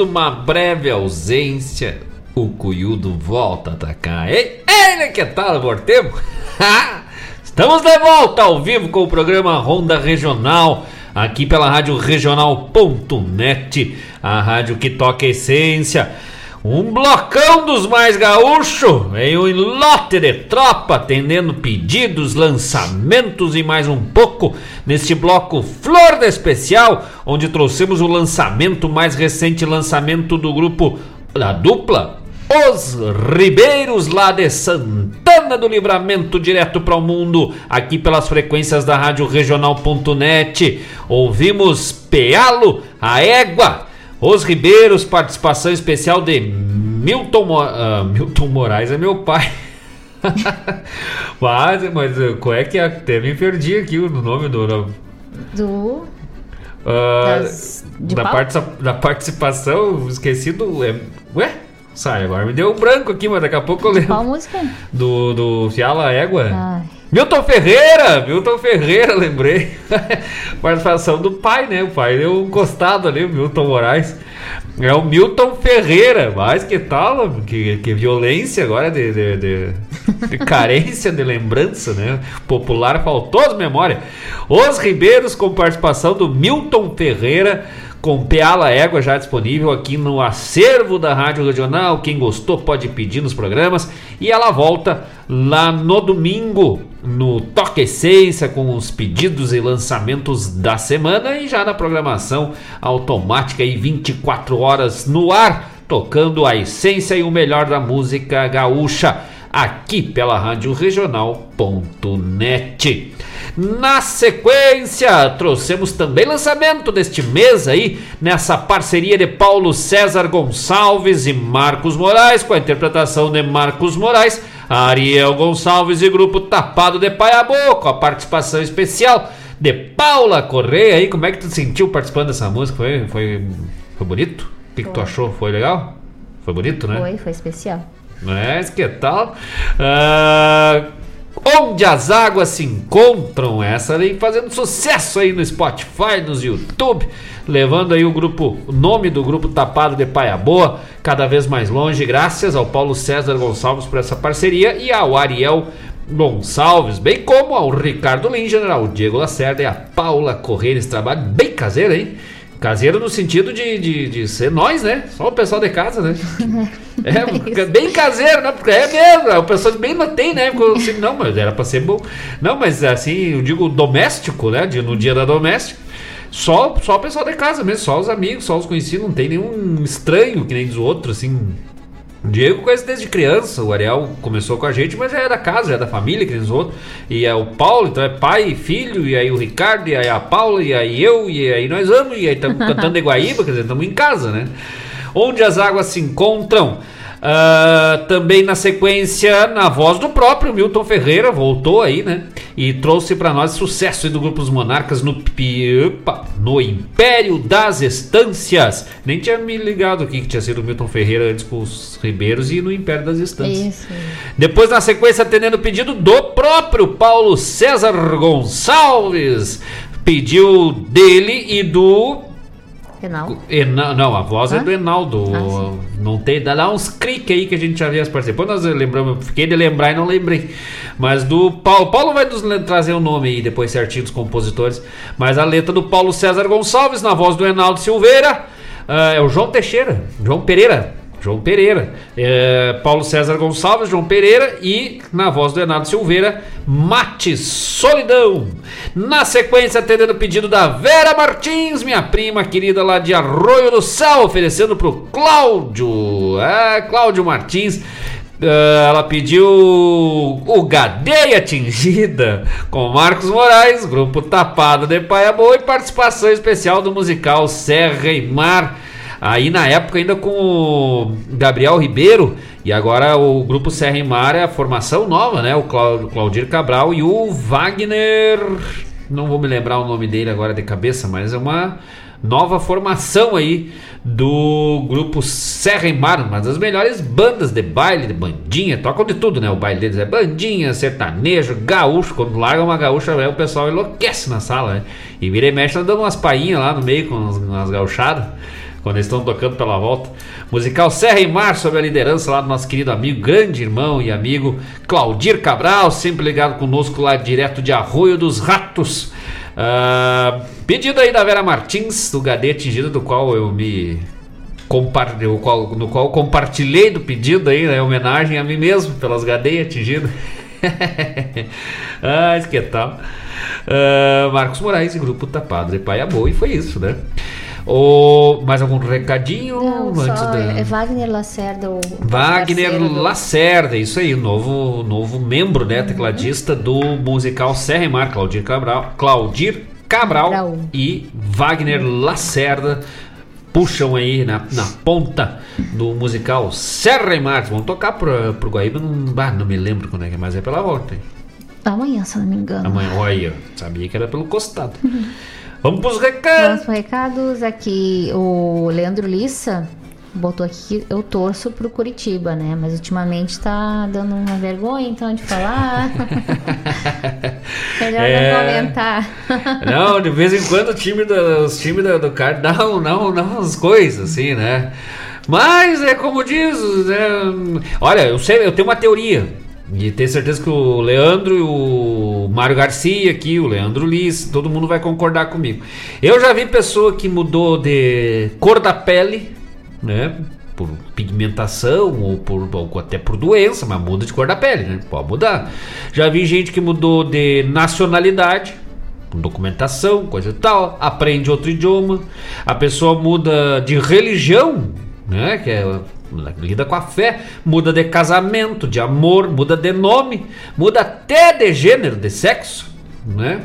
uma breve ausência, o Cuyudo volta a atacar. Ei, ele que tal, Vortemo? Estamos de volta ao vivo com o programa Ronda Regional, aqui pela rádio regional.net, a rádio que toca a essência. Um blocão dos mais gaúcho, veio em lote de tropa, atendendo pedidos, lançamentos e mais um pouco neste bloco Flor de Especial, onde trouxemos o lançamento, mais recente lançamento do grupo da dupla os Ribeiros lá de Santana do Livramento, direto para o mundo, aqui pelas frequências da Rádio Regional.net. Ouvimos Pealo, a Égua, os Ribeiros, participação especial de Milton, Mo uh, Milton Moraes, é meu pai. mas, mas qual é que é? Até me perdi aqui o nome do. Do. Uh, da, participa da participação, esqueci do. É, ué? Sai, agora me deu um branco aqui, mas daqui a pouco eu lembro. Qual música? Do, do Fiala Égua. Ai. Milton Ferreira! Milton Ferreira, lembrei. Participação do pai, né? O pai deu um costado ali, o Milton Moraes. É o Milton Ferreira, mas que tal? Que, que violência agora de, de, de, de carência de lembrança, né? Popular faltou de memória. Os Ribeiros com participação do Milton Ferreira com Peala Égua já disponível aqui no acervo da Rádio Regional. Quem gostou pode pedir nos programas. E ela volta lá no domingo, no Toque Essência, com os pedidos e lançamentos da semana e já na programação automática e 24 horas no ar, tocando a essência e o melhor da música gaúcha aqui pela Rádio Regional.net. Na sequência, trouxemos também lançamento deste mês aí, nessa parceria de Paulo César Gonçalves e Marcos Moraes, com a interpretação de Marcos Moraes, Ariel Gonçalves e grupo Tapado de Paiabô, com a participação especial de Paula Correia aí. Como é que tu sentiu participando dessa música? Foi, foi, foi bonito? O que, que tu achou? Foi legal? Foi bonito, né? Foi, foi especial. Mas que tal? Uh, onde as águas se encontram, essa aí fazendo sucesso aí no Spotify, nos YouTube, levando aí o grupo, o nome do grupo Tapado de Paia Boa, cada vez mais longe, graças ao Paulo César Gonçalves por essa parceria e ao Ariel Gonçalves, bem como ao Ricardo Linger, ao Diego Lacerda e a Paula Correia, esse trabalho bem caseiro, hein? Caseiro no sentido de, de, de, ser nós, né? Só o pessoal de casa, né? É, bem caseiro, né? Porque é mesmo, o pessoal bem não tem, né? Assim, não, mas era pra ser bom. Não, mas assim, eu digo doméstico, né? No dia da doméstica. Só, só o pessoal de casa mesmo, só os amigos, só os conhecidos, não tem nenhum estranho que nem dos outros, assim, Diego conhece desde criança, o Ariel começou com a gente, mas já é da casa, já é da família, que eles outros. E é o Paulo, então é pai e filho, e aí o Ricardo, e aí a Paula, e aí eu, e aí nós vamos, e aí estamos cantando de Guaíba, quer dizer, estamos em casa, né? Onde as águas se encontram. Uh, também na sequência, na voz do próprio Milton Ferreira, voltou aí, né? E trouxe para nós sucesso do Grupo Os Monarcas no, opa, no Império das Estâncias. Nem tinha me ligado aqui que tinha sido o Milton Ferreira antes com os Ribeiros e no Império das Estâncias. Isso. Depois, na sequência, atendendo o pedido do próprio Paulo César Gonçalves. Pediu dele e do Enal? Não, a voz é do Enaldo. Ah, não tem. Dá uns cliques aí que a gente já viu as. Depois nós lembramos, fiquei de lembrar e não lembrei. Mas do Paulo. Paulo vai nos trazer o nome aí depois certinho dos compositores. Mas a letra do Paulo César Gonçalves, na voz do Enaldo Silveira. Uh, é o João Teixeira, João Pereira, João Pereira, é, Paulo César Gonçalves, João Pereira e, na voz do Renato Silveira, Mate Solidão. Na sequência, atendendo o pedido da Vera Martins, minha prima querida lá de Arroio do Céu, oferecendo pro Cláudio, é, Cláudio Martins. Uh, ela pediu o Gadeia Atingida com Marcos Moraes, grupo Tapado de Paia Boa e participação especial do musical Serra e Mar. Aí na época ainda com o Gabriel Ribeiro e agora o grupo Serra e Mar é a formação nova, né? O Claudir Cabral e o Wagner. Não vou me lembrar o nome dele agora de cabeça, mas é uma nova formação aí do grupo Serra e Mar, uma das melhores bandas de baile, de bandinha, tocam de tudo, né? O baile deles é bandinha, sertanejo, gaúcho. Quando larga uma gaúcha, o pessoal enlouquece na sala, né? E vira e mexe, dando umas painhas lá no meio com umas, umas gauchadas. Quando eles estão tocando pela volta. Musical Serra e Mar, sob a liderança lá do nosso querido amigo, grande irmão e amigo Claudir Cabral, sempre ligado conosco lá direto de Arroio dos Ratos. Uh, pedido aí da Vera Martins, do Gadê Atingido, do qual eu me no qual, no qual compartilhei do pedido aí, né? Homenagem a mim mesmo pelas gadeias atingidas. ah, que tal? Uh, Marcos Moraes e Grupo Tapado de Paia Boa, e foi isso, né? O, mais algum recadinho Não, antes só da... é Wagner Lacerda. Wagner do- Lacerda, isso aí, novo, novo membro, né, tecladista do musical Serra e Mar, Claudir Cabral, Claudir Cabral, Cabral. e Wagner Lacerda puxam aí na, na ponta do musical Serra e Mar. Vão tocar pro, pro Guaíba, não, ah, não me lembro quando é que é, mas é pela volta. hein? Amanhã, se não me engano. Amanhã, olha, sabia que era pelo costado. Vamos pros recados. Vamos para recados. Aqui o Leandro Lissa botou aqui eu torço pro Curitiba, né? Mas ultimamente tá dando uma vergonha então de falar. Melhor É. não comentar. Não, de vez em quando o time do, os times do, do cara dão, não, não umas coisas assim, né? Mas é como diz, né? Olha, eu sei, eu tenho uma teoria. E tenho certeza que o Leandro e o Mário Garcia aqui, o Leandro Liz, todo mundo vai concordar comigo. Eu já vi pessoa que mudou de cor da pele, né? Por pigmentação ou, por, ou até por doença, mas muda de cor da pele, né? Pode mudar. Já vi gente que mudou de nacionalidade, documentação, coisa e tal, aprende outro idioma, a pessoa muda de religião, né? Que é lida com a fé, muda de casamento, de amor, muda de nome, muda até de gênero, de sexo, né?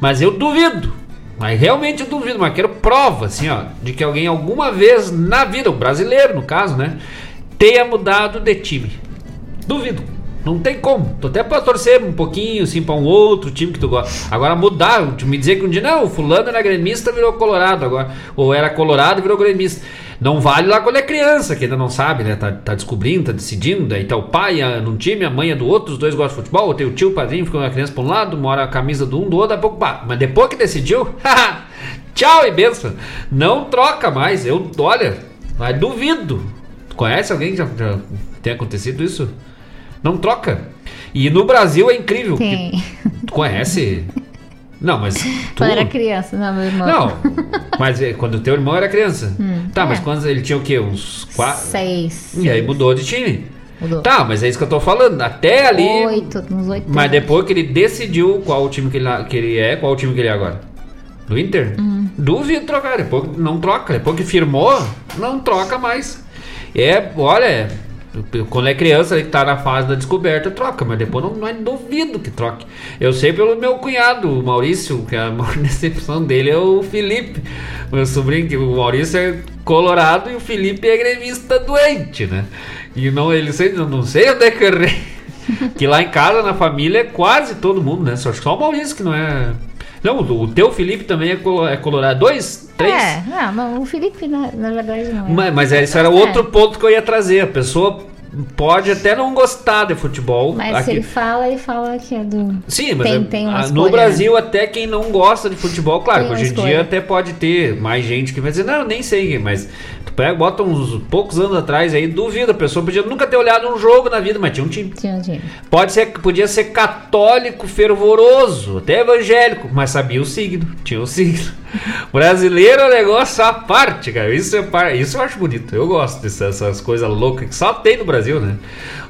Mas eu duvido, mas realmente eu duvido, mas quero prova, assim, ó, de que alguém alguma vez na vida, o brasileiro no caso, né, tenha mudado de time. Duvido. Não tem como. Tu até pode torcer um pouquinho, assim, pra um outro time que tu gosta. Agora mudar, me dizer que um dia, não, o fulano era gremista, virou colorado agora. Ou era colorado, virou gremista. Não vale lá quando é criança, que ainda não sabe, né? Tá, tá descobrindo, tá decidindo. Daí tá o pai é num time, a mãe é do outro, os dois gostam de futebol. Ou tem o tio, o padrinho, fica uma criança pra um lado, mora a camisa do um, do outro, daqui a pouco, pá. Mas depois que decidiu, tchau e benção. Não troca mais. Eu, olha, mas duvido. Conhece alguém que já, já tem acontecido isso? Não troca. E no Brasil é incrível. Que- Tu conhece? Não, mas. Tu... Quando era criança, não, meu irmão. Não, mas é, quando o teu irmão era criança. Hum, tá, mas é. quando ele tinha o quê? Uns quatro. Seis. E aí mudou de time. Mudou. Tá, mas é isso que eu tô falando. Até ali. Oito, uns oito. Mas depois que ele decidiu qual o time que ele, que ele é, qual o time que ele é agora? Do Inter? Hum. Duvido trocar. Depois não troca. Depois que firmou, não troca mais. É, olha, quando é criança, ele tá na fase da descoberta, troca, mas depois não, não é duvido que troque. Eu sei pelo meu cunhado, o Maurício, que a maior decepção dele é o Felipe, meu sobrinho, que o Maurício é colorado e o Felipe é gremista doente, né? E não, ele eu não sei onde é que eu errei. Que lá em casa, na família, é quase todo mundo, né? Só, só o Maurício que não é. Não, o teu Felipe também é, é colorado. Dois? Três? É, não, mas o Felipe, na, na verdade, não é. Mas, mas isso era É. outro ponto que eu ia trazer. A pessoa pode até não gostar de futebol. Mas se aqui- ele fala, ele fala que é do. Sim, mas tem, é- tem uma escolha, no né? Brasil até quem não gosta de futebol, claro, que hoje em dia até pode ter mais gente que vai dizer, não, nem sei, mas pega, bota uns poucos anos atrás aí, duvida, a pessoa podia nunca ter olhado um jogo na vida, mas tinha um time. Tinha um time. Pode ser, podia ser católico fervoroso, até evangélico, mas sabia o signo, tinha o signo. Brasileiro é um negócio à parte, cara. Isso, é. Isso eu acho bonito. Eu gosto dessas essas coisas loucas que só tem no Brasil, né?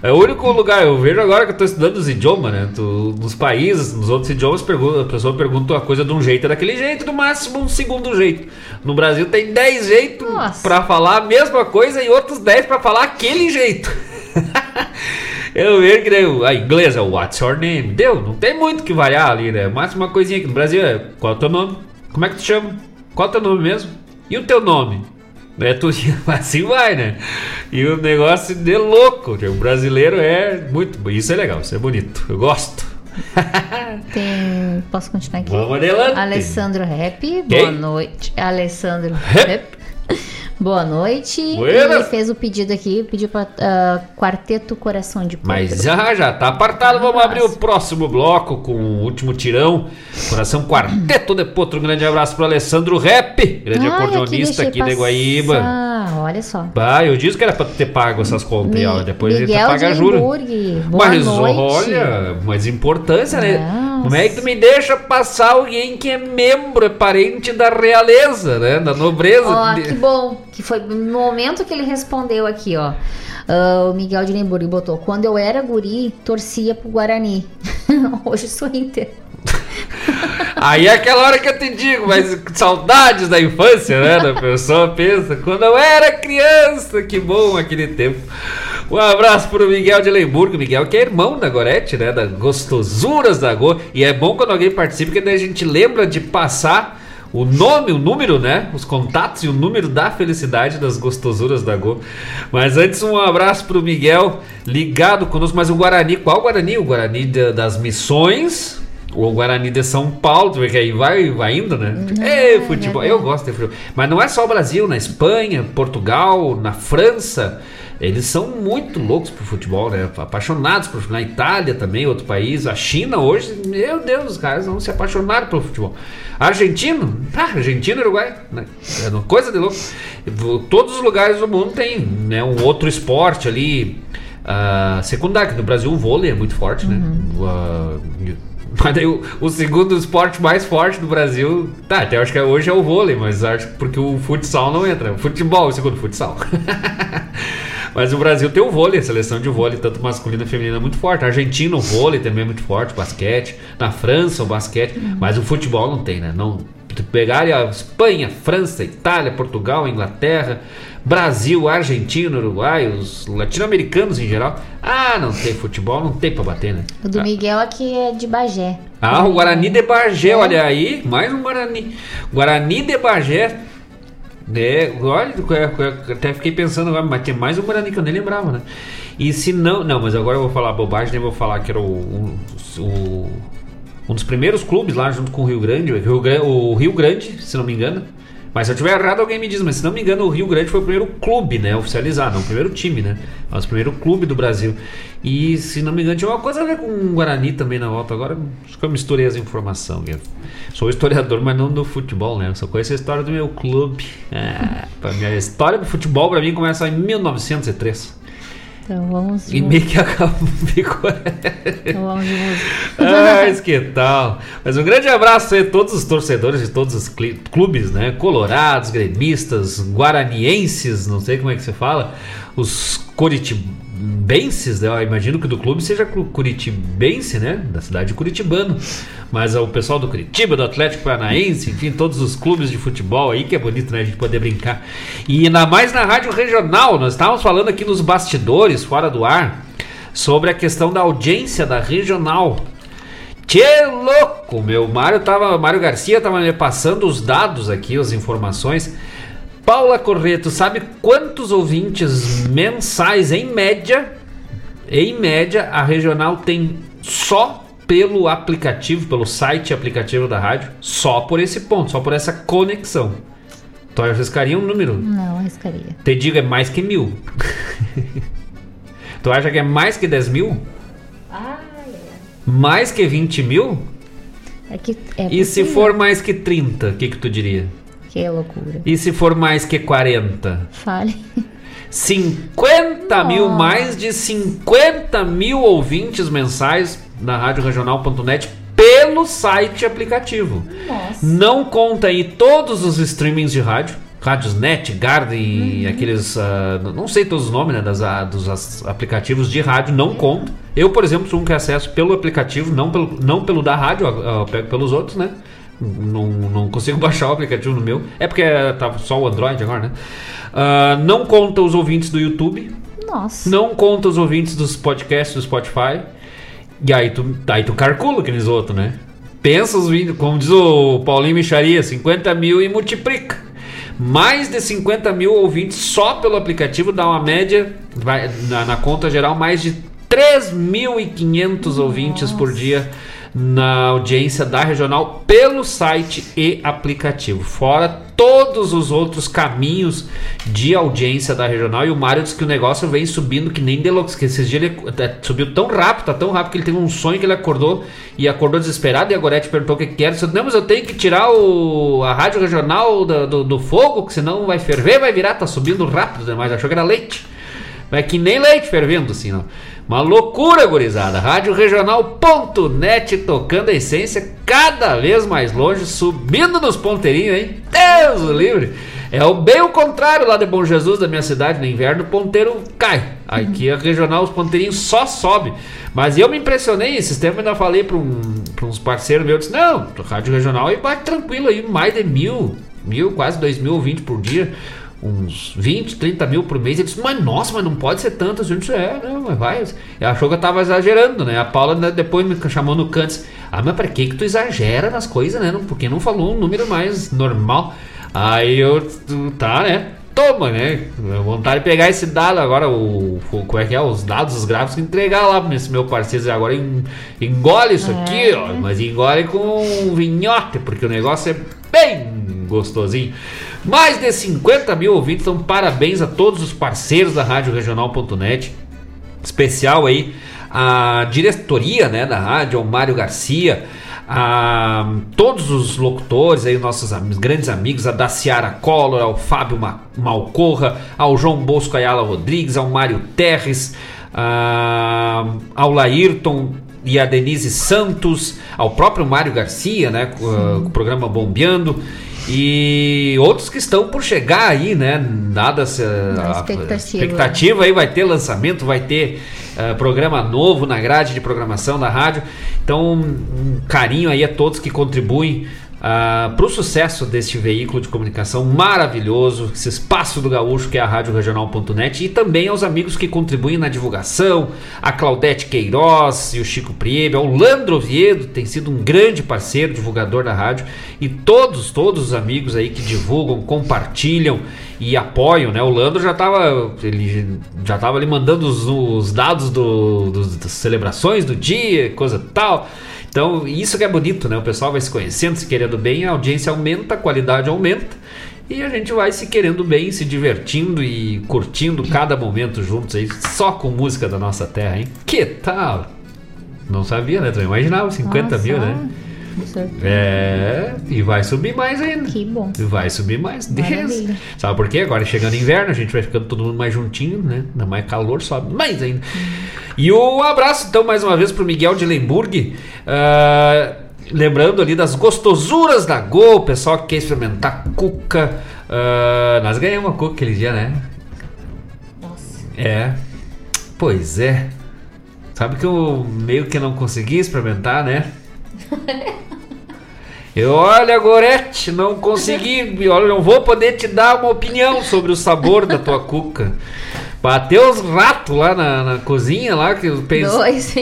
É o único lugar, eu vejo agora que eu tô estudando os idiomas, né? Tu, nos países, nos outros idiomas, pergunta, a pessoa pergunta uma coisa de um jeito, é daquele jeito, no máximo um segundo jeito. No Brasil tem 10 jeitos pra falar a mesma coisa e outros 10 pra falar aquele jeito. Eu vejo que daí a inglesa What's your name? Deu, não tem muito que variar ali, né? Máximo uma coisinha aqui no Brasil é qual é o teu nome? Como é que tu chama? Qual é o teu nome mesmo? E o teu nome? É tu, assim vai, né? E o negócio de louco. O brasileiro é muito. Isso é legal, isso é bonito. Eu gosto. Tem. Posso continuar aqui? Vamos adelante. Alessandro Rap, boa noite. Alessandro Rap. Boa noite. Buenas. Ele fez o pedido aqui, pediu pra ah, Quarteto Coração de Potro. Mas já, já tá apartado. Vamos abrir o próximo bloco com o último tirão. Coração Quarteto de Potro. Um grande abraço pro Alessandro Rap, grande Ai, acordeonista deixei aqui de Guaíba. Olha só. Bah, eu disse que era pra ter pago essas contas aí, ó. Depois a gente Miguel paga juros. Boa Mas noite. olha, mas importância, né? Nossa. Como é que tu me deixa passar alguém que é membro, é parente da realeza, né? Da nobreza. Ó, que bom. Que foi no momento que ele respondeu aqui, ó. Ah, o Miguel de Limburg botou: Quando eu era guri, torcia pro Guarani. Hoje sou Inter. Aí é aquela hora que eu te digo, mas saudades da infância, né? A pessoa pensa, quando eu era criança, que bom aquele tempo. Um abraço pro Miguel de Lemburgo, Miguel que é irmão da Gorete, né? Da Gostosuras da Go. E é bom quando alguém participa, porque daí a gente lembra de passar o nome, o número, né? Os contatos e o número da felicidade das gostosuras da Go. Mas antes, um abraço pro Miguel ligado conosco. Mas o Guarani, qual Guarani? O Guarani da- das Missões. O Guarani de São Paulo, tu vê que aí vai, vai indo, né? Ei, futebol, eu gosto de futebol. Mas não é só o Brasil, na Espanha, Portugal, na França. Eles são muito loucos por futebol, né? Apaixonados por futebol. Na Itália também, outro país. A China hoje, meu Deus, os caras não se apaixonaram pelo futebol. Argentino, ah, Argentina e Uruguai, né? É uma coisa de louco. Todos os lugares do mundo tem né, um outro esporte ali. ah, secundário, que no Brasil o vôlei é muito forte, né? Ah, mas daí o, o segundo esporte mais forte do Brasil, tá, até acho que hoje é o vôlei, mas acho que porque o futsal não entra. O futebol, o segundo futsal. mas o Brasil tem o vôlei, a seleção de vôlei, tanto masculina e feminina, é muito forte. A Argentina, o vôlei também é muito forte, basquete. Na França, o basquete. Mas o futebol não tem, né? Não, tu pegar ali a Espanha, França, Itália, Portugal, Inglaterra, Brasil, Argentina, Uruguai, os latino-americanos em geral. Ah, não tem futebol, não tem pra bater, né? O do Miguel aqui é de Bagé. Ah, o Guarani de Bagé, olha aí, mais um Guarani. Guarani de Bagé. É, olha, eu até fiquei pensando agora, mas tem mais um Guarani que eu nem lembrava, né? E se não. Não, mas agora eu vou falar bobagem, nem vou falar que era o. um- o- um dos primeiros clubes lá junto com o Rio Grande, o Rio, Gran- o Rio Grande, se não me engano. Mas se eu tiver errado, alguém me diz, mas se não me engano, o Rio Grande foi o primeiro clube, né? Oficializado, não o primeiro time, né? Mas o primeiro clube do Brasil. E se não me engano, tinha uma coisa a ver com o Guarani também na volta. Agora acho que eu misturei as informações. Sou historiador, mas não do futebol, né? Eu só conheço a história do meu clube. Pra minha história do futebol, pra mim, começa em 1903. Então vamos. E meio que acaba ficou. Então vamos de música. Mas que tal? Mas um grande abraço aí a todos os torcedores de todos os clubes, né? Colorados, gremistas, guaranienses, não sei como é que você fala, os curitibenses, né? Eu imagino que do clube seja cu- curitibense, né? Da cidade de Curitibano. Mas o pessoal do Curitiba, do Atlético Paranaense, enfim, todos os clubes de futebol aí, que é bonito, né? A gente poder brincar. E ainda mais na rádio regional, nós estávamos falando aqui nos bastidores, fora do ar, sobre a questão da audiência da regional. Tchê louco, meu Mário tava, Mário Garcia tava me passando os dados aqui, as informações. Paula Corrêa, tu sabe quantos ouvintes mensais em média? Em média, a regional tem só pelo aplicativo, pelo site aplicativo da rádio, só por esse ponto, só por essa conexão. Tu arriscaria um número? Não, arriscaria. Te digo, é mais que mil. tu acha que é mais que 10 mil? Mais que 20 mil? É que é e se for mais que 30, o que, que tu diria? Que loucura. E se for mais que 40? Fale. 50 mil, mais de 50 mil ouvintes mensais na radioregional.net pelo site e aplicativo. Nossa. Não conta aí todos os streamings de rádio. Rádios Net, Garden, aqueles. ah, não sei todos os nomes né, das, dos aplicativos de rádio, não conto. Eu, por exemplo, sou um que acesso pelo aplicativo, não pelo, não pelo da rádio, eu pego pelos outros, né? Não, não consigo baixar o aplicativo no meu. É porque tá só o Android agora, né? Ah, não conta os ouvintes do YouTube. Nossa. Não conta os ouvintes dos podcasts do Spotify. E aí tu, aí tu calcula aqueles outros, né? Pensa os vídeos, como diz o Paulinho Micharia, 50 mil e multiplica. Mais de 50 mil ouvintes só pelo aplicativo dá uma média, vai, na, na conta geral, mais de 3.500 ouvintes por dia na audiência da regional pelo site e aplicativo. Fora todos os outros caminhos de audiência da regional. E o Mário disse que o negócio vem subindo que nem Deluxe, que esses dias ele é, subiu tão rápido, tá tão rápido que ele teve um sonho que ele acordou e acordou desesperado. E a Gorete perguntou o que quer. Disse, não, mas eu tenho que tirar o, a rádio regional do, do, do fogo, que senão vai ferver, vai virar, tá subindo rápido demais. Achou que era leite. Mas que nem leite fervendo, assim, não. Uma loucura, gurizada. Rádio Regional.net tocando a essência cada vez mais longe, subindo nos ponteirinhos, hein? Deus o livre. É o bem o contrário lá de Bom Jesus, da minha cidade. No inverno, o ponteiro cai. Aqui a regional, os ponteirinhos só sobe. Mas eu me impressionei. Esses tempos ainda falei para um, uns parceiros meus. Disse, não, rádio regional e bate tranquilo aí. Mais de mil, mil, quase dois mil ouvintes por dia uns 20, 30 mil por mês. Ele disse, mas nossa, mas não pode ser tanto. A gente é, não, mas vai. Ela achou que eu tava exagerando, né? A Paula né, depois me chamou no canto. Disse, ah, mas pra que que tu exagera nas coisas, né? Porque não falou um número mais normal. Aí eu, tá, né? Toma, né? Vontade de pegar esse dado agora, o, o como é que é? Os dados, os gráficos, entregar lá pra esse meu parceiro. Agora engole isso é. aqui, ó. Mas engole com vinhote, porque o negócio é bem gostosinho. Mais de 50 mil ouvintes, então parabéns a todos os parceiros da Rádio Regional.net. Especial aí a diretoria né, da rádio, ao Mário Garcia, a todos os locutores aí, nossos amigos, grandes amigos, a Daciara Collor, ao Fábio Malcorra, ao João Bosco Ayala Rodrigues, ao Mário Terres, a, ao Laírton e a Denise Santos, ao próprio Mário Garcia, né, com, com o programa Bombeando. E outros que estão por chegar aí, né? Nada se, a, expectativa. expectativa aí vai ter lançamento, vai ter uh, programa novo na grade de programação da rádio. Então, um carinho aí a todos que contribuem Uh, ah, para o sucesso deste veículo de comunicação maravilhoso, esse espaço do gaúcho que é a Rádio Regional.net e também aos amigos que contribuem na divulgação, a Claudete Queiroz e o Chico Priebe, o Landro Oviedo tem sido um grande parceiro, divulgador da rádio e todos, todos os amigos aí que divulgam, compartilham e apoiam, né? O Landro já estava ele já estava ali mandando os, os dados do, das celebrações do dia, coisa tal. Então, isso que é bonito, né? O pessoal vai se conhecendo, se querendo bem, a audiência aumenta, a qualidade aumenta. E a gente vai se querendo bem, se divertindo e curtindo cada momento juntos aí, só com música da nossa terra, hein? Que tal? Não sabia, né? Tu imaginava 50 nossa. mil, né? É, e vai subir mais ainda. Que bom. E vai subir mais. Deus. Sabe por quê? Agora chegando inverno, a gente vai ficando todo mundo mais juntinho, né? Ainda mais calor, sobe mais ainda. E o um abraço, então, mais uma vez para o Miguel de Lemburg. Uh, lembrando ali das gostosuras da Gol, o pessoal que quer experimentar cuca. Uh, nós ganhamos uma cuca aquele dia, né? Nossa. É. Pois é. Sabe que eu meio que não consegui experimentar, né? Eu, olha, Gorete, não consegui. Olha, não vou poder te dar uma opinião sobre o sabor da tua cuca. Bateu os ratos lá na, na, cozinha lá que penso... Dois,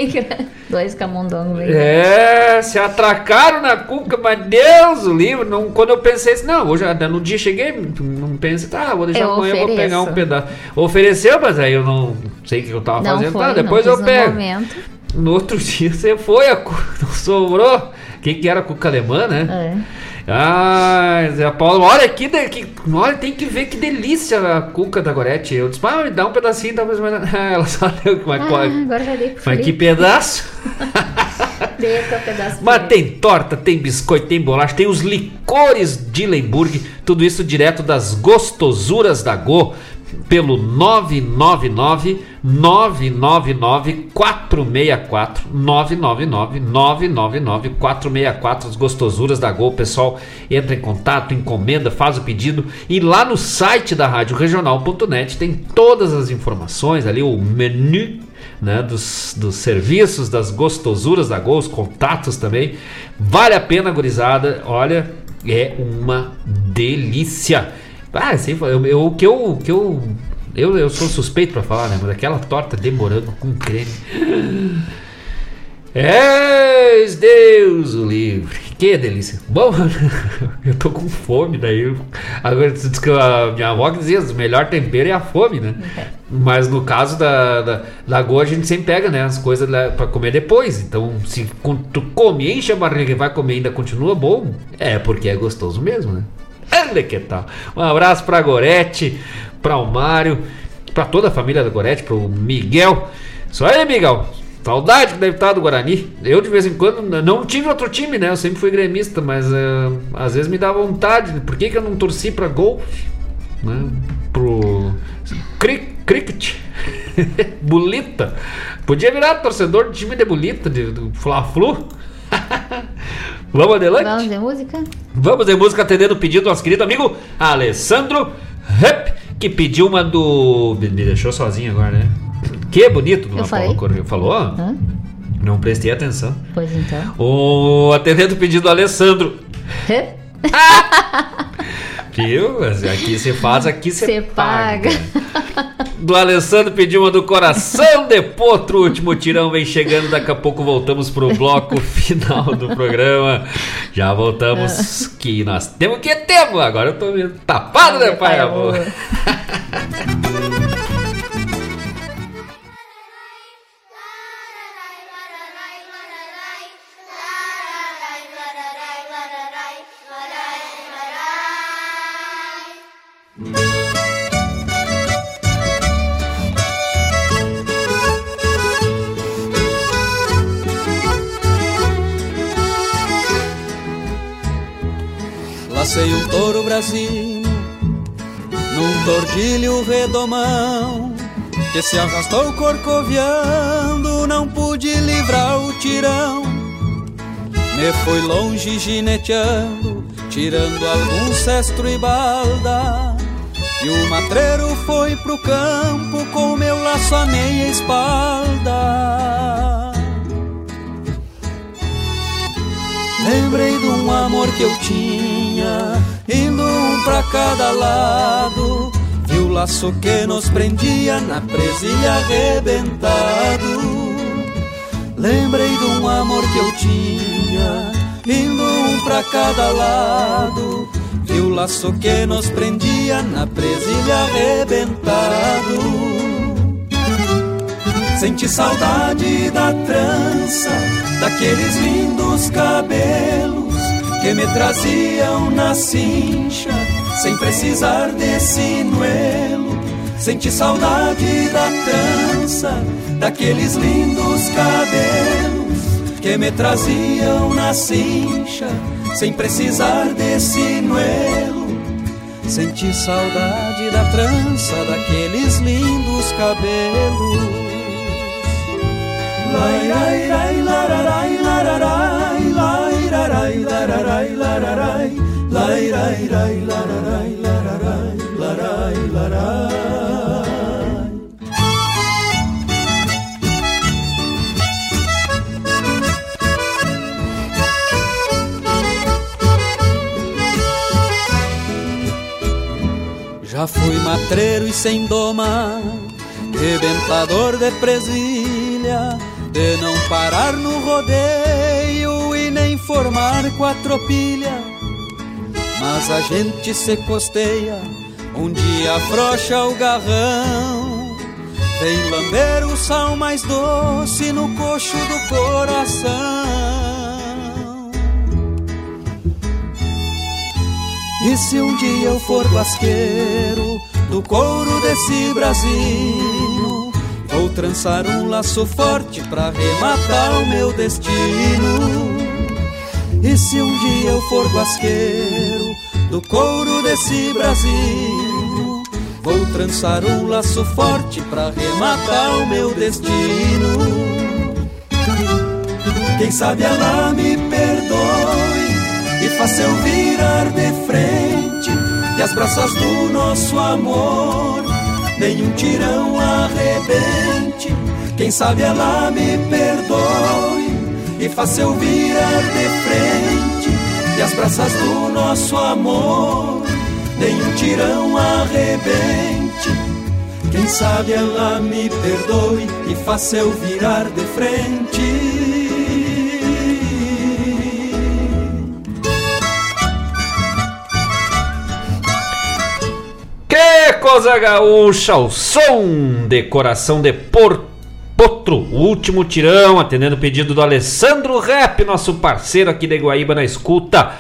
dois camundongos. É, se atracaram na cuca, mas Deus o livro. Não, quando eu pensei assim, não, hoje no dia cheguei, não pensei, tá, vou deixar eu amanhã, ofereço. vou pegar um pedaço. Ofereceu, mas aí eu não sei o que eu tava não fazendo. Foi, tá, depois eu pego. Momento. No outro dia você foi, a cuca, não sobrou. O que, era a cuca alemã, né? É. Ah, Zé Paulo, olha que, que olha, tem que ver que delícia a cuca da Gorete. Eu disse, ah, me dá um pedacinho, talvez mais. Ela só deu uma ah, agora já dei Mas que pedaço? dei o pedaço. Mas tem torta, tem biscoito, tem bolacha, tem os licores de Lemburg, tudo isso direto das gostosuras da Go pelo 999 999 464 999 999 464 as gostosuras da Gol, pessoal entra em contato, encomenda, faz o pedido e lá no site da Rádio Regional.net tem todas as informações ali o menu né, dos, dos serviços, das gostosuras da Gol, os contatos também. Vale a pena, gurizada. Olha, é uma delícia. Ah, sim, eu, eu, o que eu, que eu, eu, eu sou suspeito para falar, né? Mas aquela torta de morango com creme. És Deus o livre. Que delícia. Bom, eu tô com fome, daí. Agora tu diz que a minha avó dizia: o melhor tempero é a fome, né? Mas no caso da, da lagoa, a gente sempre pega, né? As coisas pra comer depois. Então, se tu come, enche a barriga e vai comer ainda continua bom, é porque é gostoso mesmo, né? Olha que tal. Um abraço pra Gorete, pra o Mário, pra toda a família da Gorete, pro Miguel. Isso aí, Miguel. Saudade que deve estar do Guarani. Eu, de vez em quando, não tive outro time, né? Eu sempre fui gremista, mas eh, às vezes me dá vontade. Por que, que eu não torci pra golfe? Né? Pro. Cri cricket. Bulita. Podia virar torcedor de time de Bulita, de, do Fla-Flu. Vamos adelante? Vamos de música? Vamos de música atendendo o pedido do nosso querido amigo Alessandro Rep, que pediu uma do. Me deixou sozinho agora, né? Que bonito do? Correia. Falou? Hã? Não prestei atenção. Pois então. O atendendo o pedido do Alessandro. Viu? Aqui se faz, aqui se Você paga. do Alessandro pediu uma do coração de potro. O último tirão vem chegando. Daqui a pouco voltamos pro bloco final do programa. Já voltamos. Que nós temos que temos. Agora eu tô meio tapado, né, pai? Amor? Lacei brasino num tordilho redomão que se arrastou corcoviando, não pude livrar o tirão. Me fui longe gineteando, tirando algum cestro e balda. E o matreiro foi pro campo com meu laço à meia espalda. Lembrei de um amor que eu tinha, indo um pra cada lado. Vi o laço que nos prendia na presilha arrebentado. Lembrei de um amor que eu tinha, indo um pra cada lado. Vi o laço que nos prendia na presilha arrebentado. Senti saudade da trança, daqueles lindos cabelos que me traziam na cincha, sem precisar de sinuelo. Senti saudade da trança, daqueles lindos cabelos que me traziam na cincha, sem precisar de sinuelo. Senti saudade da trança, daqueles lindos cabelos. Já fui matreiro e sem doma, rebentador de presilha, de não parar no rodeio e nem formar quatropilha. Mas a gente se costeia, um dia afrouxa o garrão, vem lamber o sal mais doce no coxo do coração. E se um dia eu for basqueiro do couro desse Brasil, vou trançar um laço forte pra rematar o meu destino. E se um dia eu for basqueiro do couro desse Brasil, vou trançar um laço forte pra rematar o meu destino. Quem sabe ela me perdoe e faça eu virar de frente e as braças do nosso amor nenhum tirão arrebente. Quem sabe ela me perdoe e faça eu virar de frente e as braças do nosso amor nenhum tirão arrebente. Quem sabe ela me perdoe e faça eu virar de frente prosa gaúcha, o som de coração de Porto Potro, o último tirão, atendendo o pedido do Alessandro Rap, nosso parceiro aqui de Guaíba na escuta.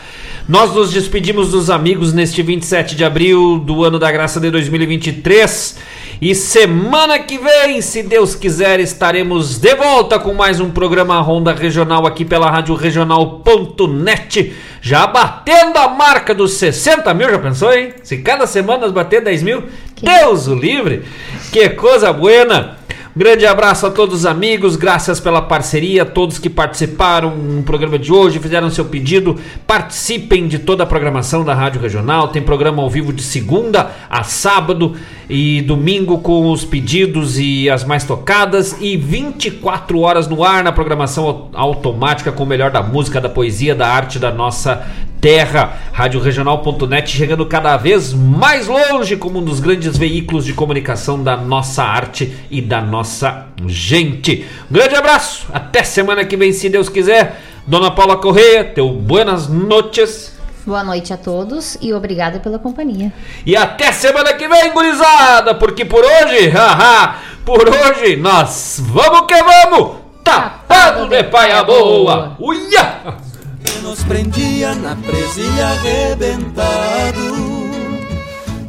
Nós nos despedimos dos amigos neste 27 de abril do ano da graça de 2023. E semana que vem, se Deus quiser, estaremos de volta com mais um programa Ronda Regional aqui pela Rádio Regional.net. Já batendo a marca dos 60 mil, já pensou, hein? Se cada semana nós bater 10 mil, Deus o livre! Que coisa buena! Grande abraço a todos os amigos, graças pela parceria, todos que participaram no programa de hoje, fizeram seu pedido. Participem de toda a programação da Rádio Regional. Tem programa ao vivo de segunda a sábado e domingo com os pedidos e as mais tocadas e 24 horas no ar na programação automática com o melhor da música, da poesia, da arte da nossa terra. Radioregional.net chegando cada vez mais longe como um dos grandes veículos de comunicação da nossa arte e da nossa gente. Um grande abraço, até semana que vem, se Deus quiser. Dona Paula Correia, teu buenas noches. Boa noite a todos e obrigada pela companhia. E até semana que vem, gurizada, porque por hoje, haha, por hoje nós vamos que vamos, tapado de paia boa. Uia! Que nos prendia na presilha arrebentado.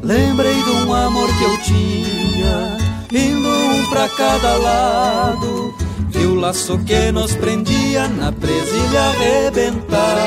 Lembrei de um amor que eu tinha, indo um pra cada lado. E o laço que nos prendia na presilha arrebentado.